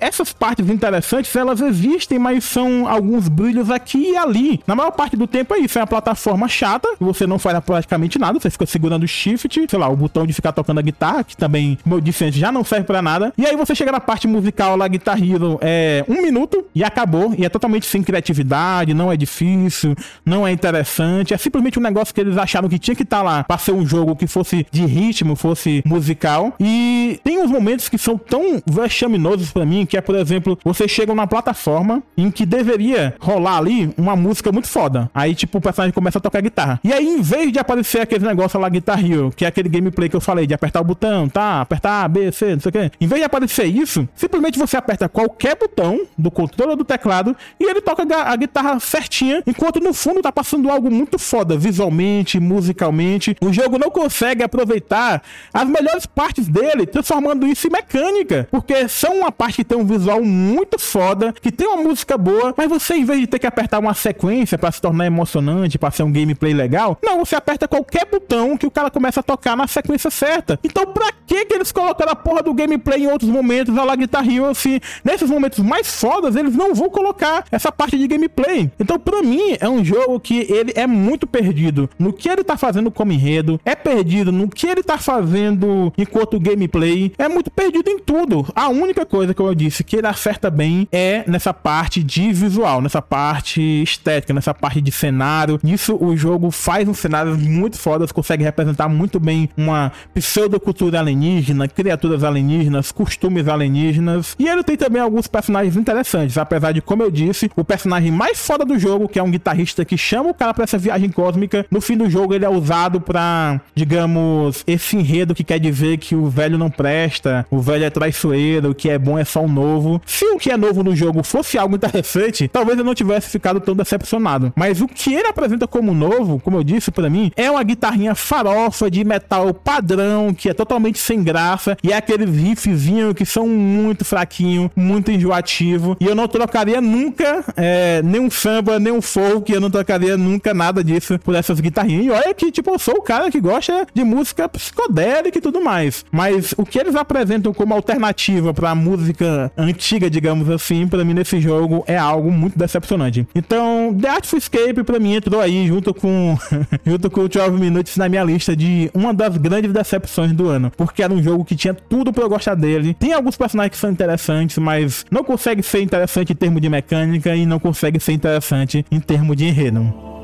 essas partes interessantes, elas existem, mas são alguns brilhos aqui e ali. Na maior parte do tempo é isso, é uma plataforma chata, você não faz praticamente nada, você fica segurando o shift, sei lá, o botão de ficar tocando a guitarra, que também, como eu disse antes, já não serve para nada. E aí você chega na parte musical lá, Guitar Hero, é um minuto e acabou, e é totalmente sem criatividade, não é difícil, não é interessante, é simplesmente um negócio que eles acharam que tinha que estar tá lá para ser um jogo que fosse de ritmo, fosse musical. E tem uns momentos que são tão vexaminosos para mim, que é, por exemplo, você chega numa plataforma em que deveria rolar ali uma música muito foda. Aí, tipo, o personagem começa a tocar guitarra. E aí, em vez de aparecer aquele negócio lá, Guitar Hero, que é aquele gameplay que eu falei, de apertar o botão, tá? Apertar A, B, C, não sei o quê. Em vez de aparecer isso, simplesmente você aperta qualquer botão do controle ou do teclado e ele toca a guitarra certinha, enquanto no fundo tá passando algo muito foda, visualmente, musicalmente. O jogo não consegue aproveitar as melhores partes dele, transformando isso em mecânica. Porque são uma parte que tem um visual muito foda, que tem uma música boa, mas você, em vez de ter que apertar uma sequência para se tornar emocionante, para ser um gameplay legal, não, você aperta qualquer botão que o cara começa a tocar na sequência certa. Então, pra que que eles colocaram a porra do gameplay em outros momentos, a la Guitar Hero, assim, nesses momentos mais fodas, eles não vão colocar essa parte de gameplay. Então, pra mim, é um jogo que ele é muito perdido no que ele tá fazendo como enredo, é perdido no que ele tá fazendo enquanto gameplay, é muito perdido em tudo. A única coisa que eu disse que ele acerta bem é nessa parte de visual, nessa parte estética, nessa parte de cenário. Nisso o jogo faz um cenário muito fodas, consegue representar muito bem uma pseudocultura alienígena, criaturas alienígenas, costumes alienígenas. E ele tem também alguns personagens interessantes, apesar de, como eu disse, o personagem mais foda do jogo, que é um guitarrista que chama o cara para essa viagem cósmica, no fim do jogo ele é usado para, digamos, esse enredo que quer dizer que o velho não presta, o velho é traiçoeiro, o que é bom é só o novo. Se o que é novo no jogo fosse algo interessante, talvez eu não tivesse ficado tão decepcionado. Mas o que ele apresenta como novo, como eu disse para mim, é uma guitarrinha farofa de metal padrão, que é totalmente sem graça, e é aqueles riffzinhos que são muito fraquinho, muito enjoativo, e eu não trocaria nunca é, nem um samba, nem um folk, eu não trocaria nunca nada disso por essas guitarrinhas. E olha que, tipo, eu sou o cara que gosta de música psicodélica e tudo mais. Mas o que eles apresentam como alternativa pra música antiga, digamos assim, para mim nesse jogo é algo muito decepcionante. Então, The Artful Escape pra mim entrou aí junto com junto com o 12 Minutes na minha lista de uma das grandes decepções do ano, porque era um jogo que tinha tudo para eu gostar dele. Tem alguns personagens que são interessantes, mas não consegue ser interessante em termos de mecânica e não consegue ser interessante em termos de enredo.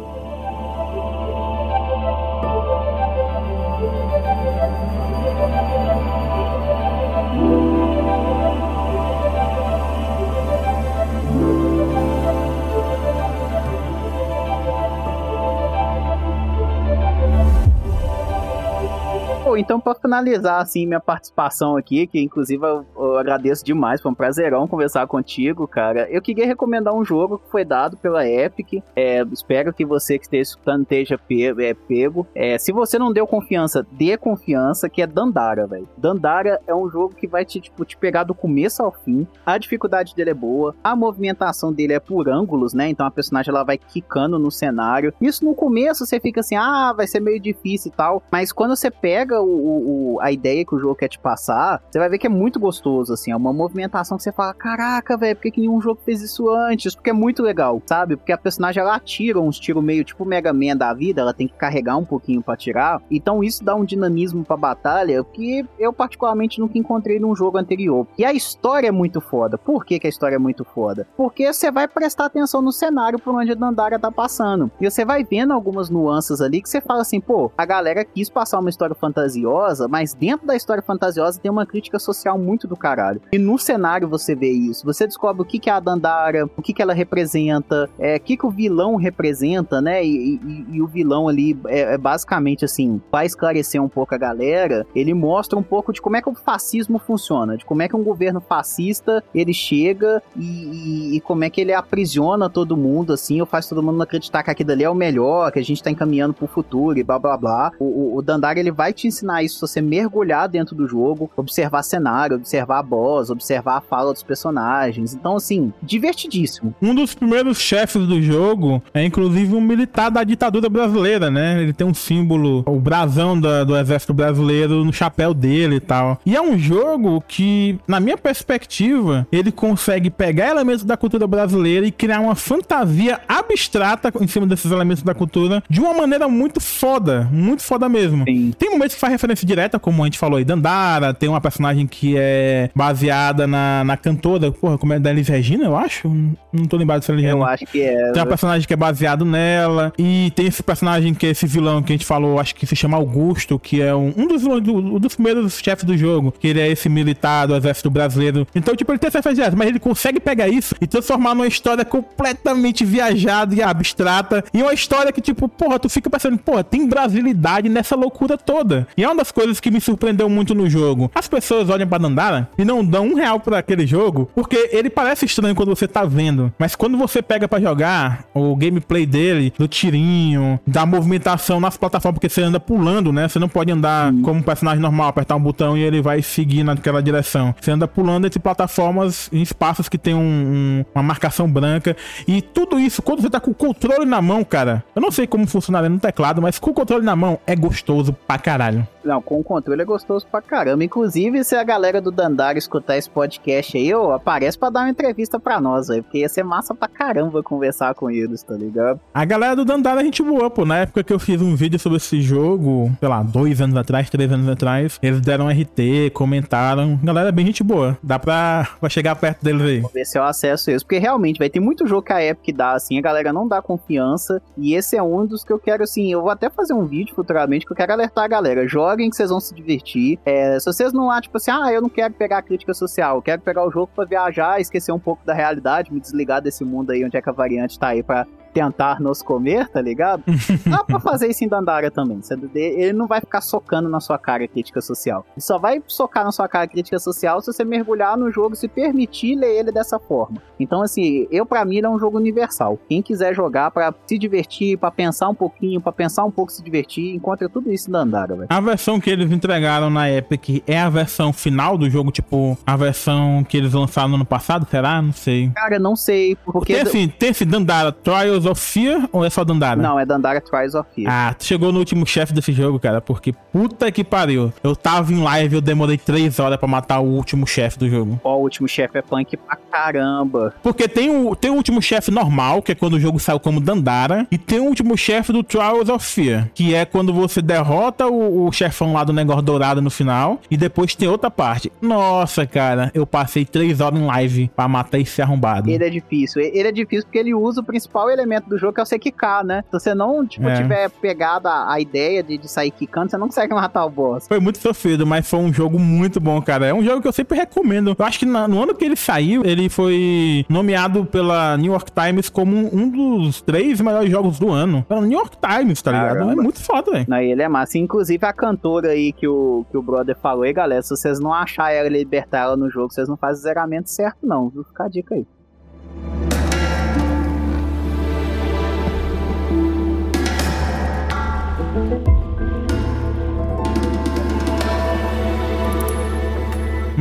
Então para finalizar assim minha participação aqui, que inclusive eu, eu, agradeço demais, foi um prazerão conversar contigo, cara. Eu queria recomendar um jogo que foi dado pela Epic. É, espero que você que esteja escutando esteja. É, pego. É, se você não deu confiança, dê confiança, que é Dandara, velho. Dandara é um jogo que vai te, tipo, te pegar do começo ao fim. A dificuldade dele é boa, a movimentação dele é por ângulos, né? Então a personagem ela vai quicando no cenário. Isso no começo você fica assim, ah, vai ser meio difícil e tal. Mas quando você pega o, o, a ideia que o jogo quer te passar, você vai ver que é muito gostoso, assim. É uma movimentação que você fala, caraca, velho, por que, que nenhum jogo fez isso antes? Porque é muito legal, sabe? Porque a personagem, ela atira uns tiros meio tipo Mega Man da vida, ela tem que carregar um pouquinho para atirar. Então isso dá um dinamismo pra batalha que eu particularmente nunca encontrei num jogo anterior. E a história é muito foda. Por que, que a história é muito foda? Porque você vai prestar atenção no cenário por onde a Dandara tá passando. E você vai vendo algumas nuances ali que você fala assim, pô, a galera quis passar uma história fantasia fantasiosa, mas dentro da história fantasiosa tem uma crítica social muito do caralho. E no cenário você vê isso. Você descobre o que, que é a Dandara, o que, que ela representa, é, o que, que o vilão representa, né? E, e, e o vilão ali é, é, basicamente assim, vai esclarecer um pouco a galera. Ele mostra um pouco de como é que o fascismo funciona, de como é que um governo fascista ele chega e, e como é que ele aprisiona todo mundo, assim, ou faz todo mundo acreditar que aquilo ali é o melhor, que a gente tá encaminhando pro futuro e blá blá blá. O, o, o Dandara ele vai te ensinar ensinar isso se você mergulhar dentro do jogo, observar cenário, observar a boss, observar a fala dos personagens. Então, assim, divertidíssimo. Um dos primeiros chefes do jogo é inclusive um militar da ditadura brasileira, né? Ele tem um símbolo, o brasão da, do exército brasileiro no chapéu dele e tal. E é um jogo que, na minha perspectiva, ele consegue pegar elementos da cultura brasileira e criar uma fantasia abstrata em cima desses elementos da cultura de uma maneira muito foda, muito foda mesmo. Sim. Tem momentos que faz referência direta, como a gente falou aí, Dandara, tem uma personagem que é baseada na, na cantora, porra, como é da Elis Regina, eu acho? Não tô lembrado se é Elis. Eu acho que é. Tem uma personagem que é baseado nela, e tem esse personagem que é esse vilão que a gente falou, acho que se chama Augusto, que é um, um dos, do, dos primeiros chefes do jogo, que ele é esse militar do exército brasileiro. Então, tipo, ele tem essa referência direta, mas ele consegue pegar isso e transformar numa história completamente viajada e abstrata, e uma história que, tipo, porra, tu fica pensando, porra, tem brasilidade nessa loucura toda. E é uma das coisas que me surpreendeu muito no jogo. As pessoas olham pra Dandara e não dão um real por aquele jogo, porque ele parece estranho quando você tá vendo. Mas quando você pega para jogar o gameplay dele, do tirinho, da movimentação nas plataformas, porque você anda pulando, né? Você não pode andar como um personagem normal, apertar um botão e ele vai seguir naquela direção. Você anda pulando entre plataformas em espaços que tem um, um, uma marcação branca. E tudo isso, quando você tá com o controle na mão, cara, eu não sei como funcionaria no teclado, mas com o controle na mão é gostoso pra caralho. Não, com o controle é gostoso pra caramba. Inclusive, se a galera do Dandara escutar esse podcast aí, ó, aparece pra dar uma entrevista pra nós, aí, porque ia ser massa pra caramba conversar com eles, tá ligado? A galera do Dandara a gente boa, pô. Na época que eu fiz um vídeo sobre esse jogo, sei lá, dois anos atrás, três anos atrás, eles deram RT, comentaram. Galera, é bem gente boa. Dá pra, pra chegar perto deles aí. Vou ver se eu acesso isso, porque realmente vai ter muito jogo que a Epic dá, assim, a galera não dá confiança, e esse é um dos que eu quero, assim, eu vou até fazer um vídeo futuramente que eu quero alertar a galera. Joga joguem que vocês vão se divertir. É, se vocês não lá, tipo assim, ah, eu não quero pegar a crítica social, eu quero pegar o jogo para viajar, esquecer um pouco da realidade, me desligar desse mundo aí onde é que a variante tá aí pra tentar nos comer, tá ligado? Dá pra fazer isso em Dandara também. Ele não vai ficar socando na sua cara crítica social. Ele só vai socar na sua cara crítica social se você mergulhar no jogo e se permitir ler ele dessa forma. Então, assim, eu para mim ele é um jogo universal. Quem quiser jogar para se divertir, para pensar um pouquinho, para pensar um pouco se divertir, encontra tudo isso em Dandara, velho. A versão que eles entregaram na Epic é a versão final do jogo, tipo, a versão que eles lançaram no ano passado, será? Não sei. Cara, não sei. Porque... Tem, assim, tem esse Dandara Trials Trials of Fear ou é só Dandara? Não, é Dandara Trials of Fear. Ah, tu chegou no último chefe desse jogo, cara, porque puta que pariu. Eu tava em live, eu demorei 3 horas pra matar o último chefe do jogo. Ó, o último chefe é punk pra caramba. Porque tem o, tem o último chefe normal, que é quando o jogo saiu como Dandara, e tem o último chefe do Trials of Fear, que é quando você derrota o, o chefão lá do negócio dourado no final, e depois tem outra parte. Nossa, cara, eu passei 3 horas em live pra matar esse arrombado. Ele é difícil. Ele é difícil porque ele usa o principal elemento elemento do jogo que é você quicar, né? Se você não, tipo, é. tiver pegado a, a ideia de, de, sair quicando, você não consegue matar o boss. Foi muito sofrido, mas foi um jogo muito bom, cara. É um jogo que eu sempre recomendo. Eu acho que na, no ano que ele saiu, ele foi nomeado pela New York Times como um dos três melhores jogos do ano. Pela New York Times, tá ligado? Caramba. É muito foda, velho. Ele é massa. Inclusive, a cantora aí que o, que o brother falou aí, galera, se vocês não acharem ela e libertar ela no jogo, vocês não fazem o zeramento certo, não. Vou ficar a dica aí.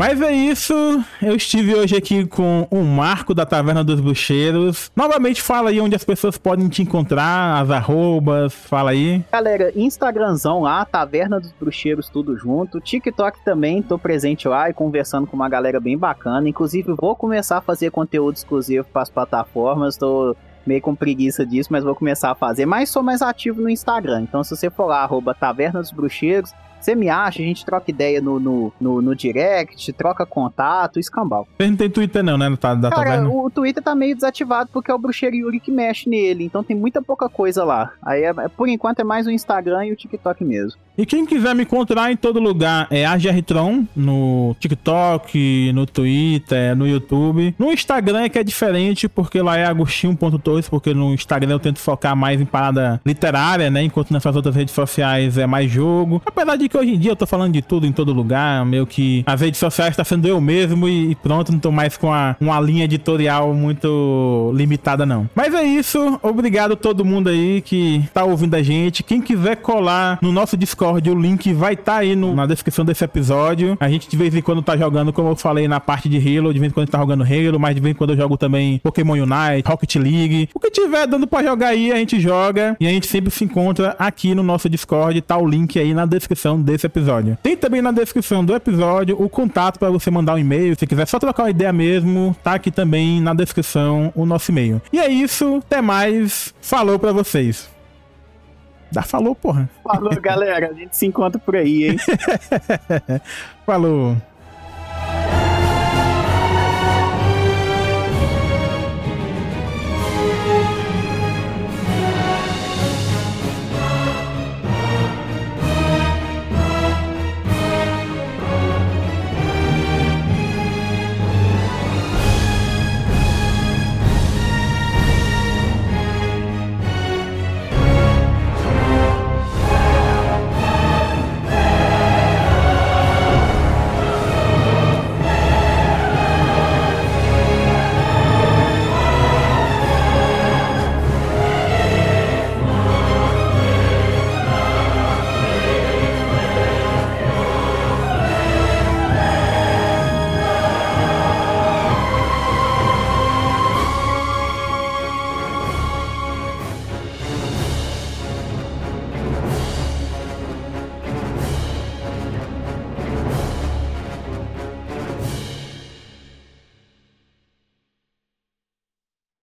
Mas é isso. Eu estive hoje aqui com o Marco da Taverna dos Bruxeiros. Novamente, fala aí onde as pessoas podem te encontrar, as arrobas, fala aí. Galera, Instagramzão lá, Taverna dos Bruxeiros, tudo junto. TikTok também, tô presente lá e conversando com uma galera bem bacana. Inclusive, vou começar a fazer conteúdo exclusivo para as plataformas. Tô meio com preguiça disso, mas vou começar a fazer. Mas sou mais ativo no Instagram. Então, se você for lá, arroba Taverna dos Bruxeiros, você me acha, a gente troca ideia no, no, no, no direct, troca contato, escambau. Você não tem Twitter não, né? No, da Cara, taverna. o Twitter tá meio desativado porque é o Bruxeiro Yuri que mexe nele, então tem muita pouca coisa lá. Aí, é, por enquanto, é mais o Instagram e o TikTok mesmo. E quem quiser me encontrar em todo lugar é a Tron, no TikTok, no Twitter, no YouTube. No Instagram é que é diferente, porque lá é agostinho.torres, porque no Instagram eu tento focar mais em parada literária, né? Enquanto nessas outras redes sociais é mais jogo. Apesar de que hoje em dia eu tô falando de tudo em todo lugar, meio que as redes sociais tá sendo eu mesmo e pronto, não tô mais com a, uma linha editorial muito limitada não. Mas é isso, obrigado a todo mundo aí que tá ouvindo a gente. Quem quiser colar no nosso Discord, o link vai estar tá aí no, na descrição desse episódio. A gente de vez em quando tá jogando, como eu falei, na parte de Halo, de vez em quando tá jogando Halo, mas de vez em quando eu jogo também Pokémon Unite, Rocket League. O que tiver dando pra jogar aí, a gente joga e a gente sempre se encontra aqui no nosso Discord, tá o link aí na descrição desse episódio. Tem também na descrição do episódio o contato para você mandar um e-mail. Se quiser só trocar uma ideia mesmo, tá aqui também na descrição o nosso e-mail. E é isso, até mais. Falou para vocês. Dá falou, porra. Falou, galera. A gente se encontra por aí, hein? falou.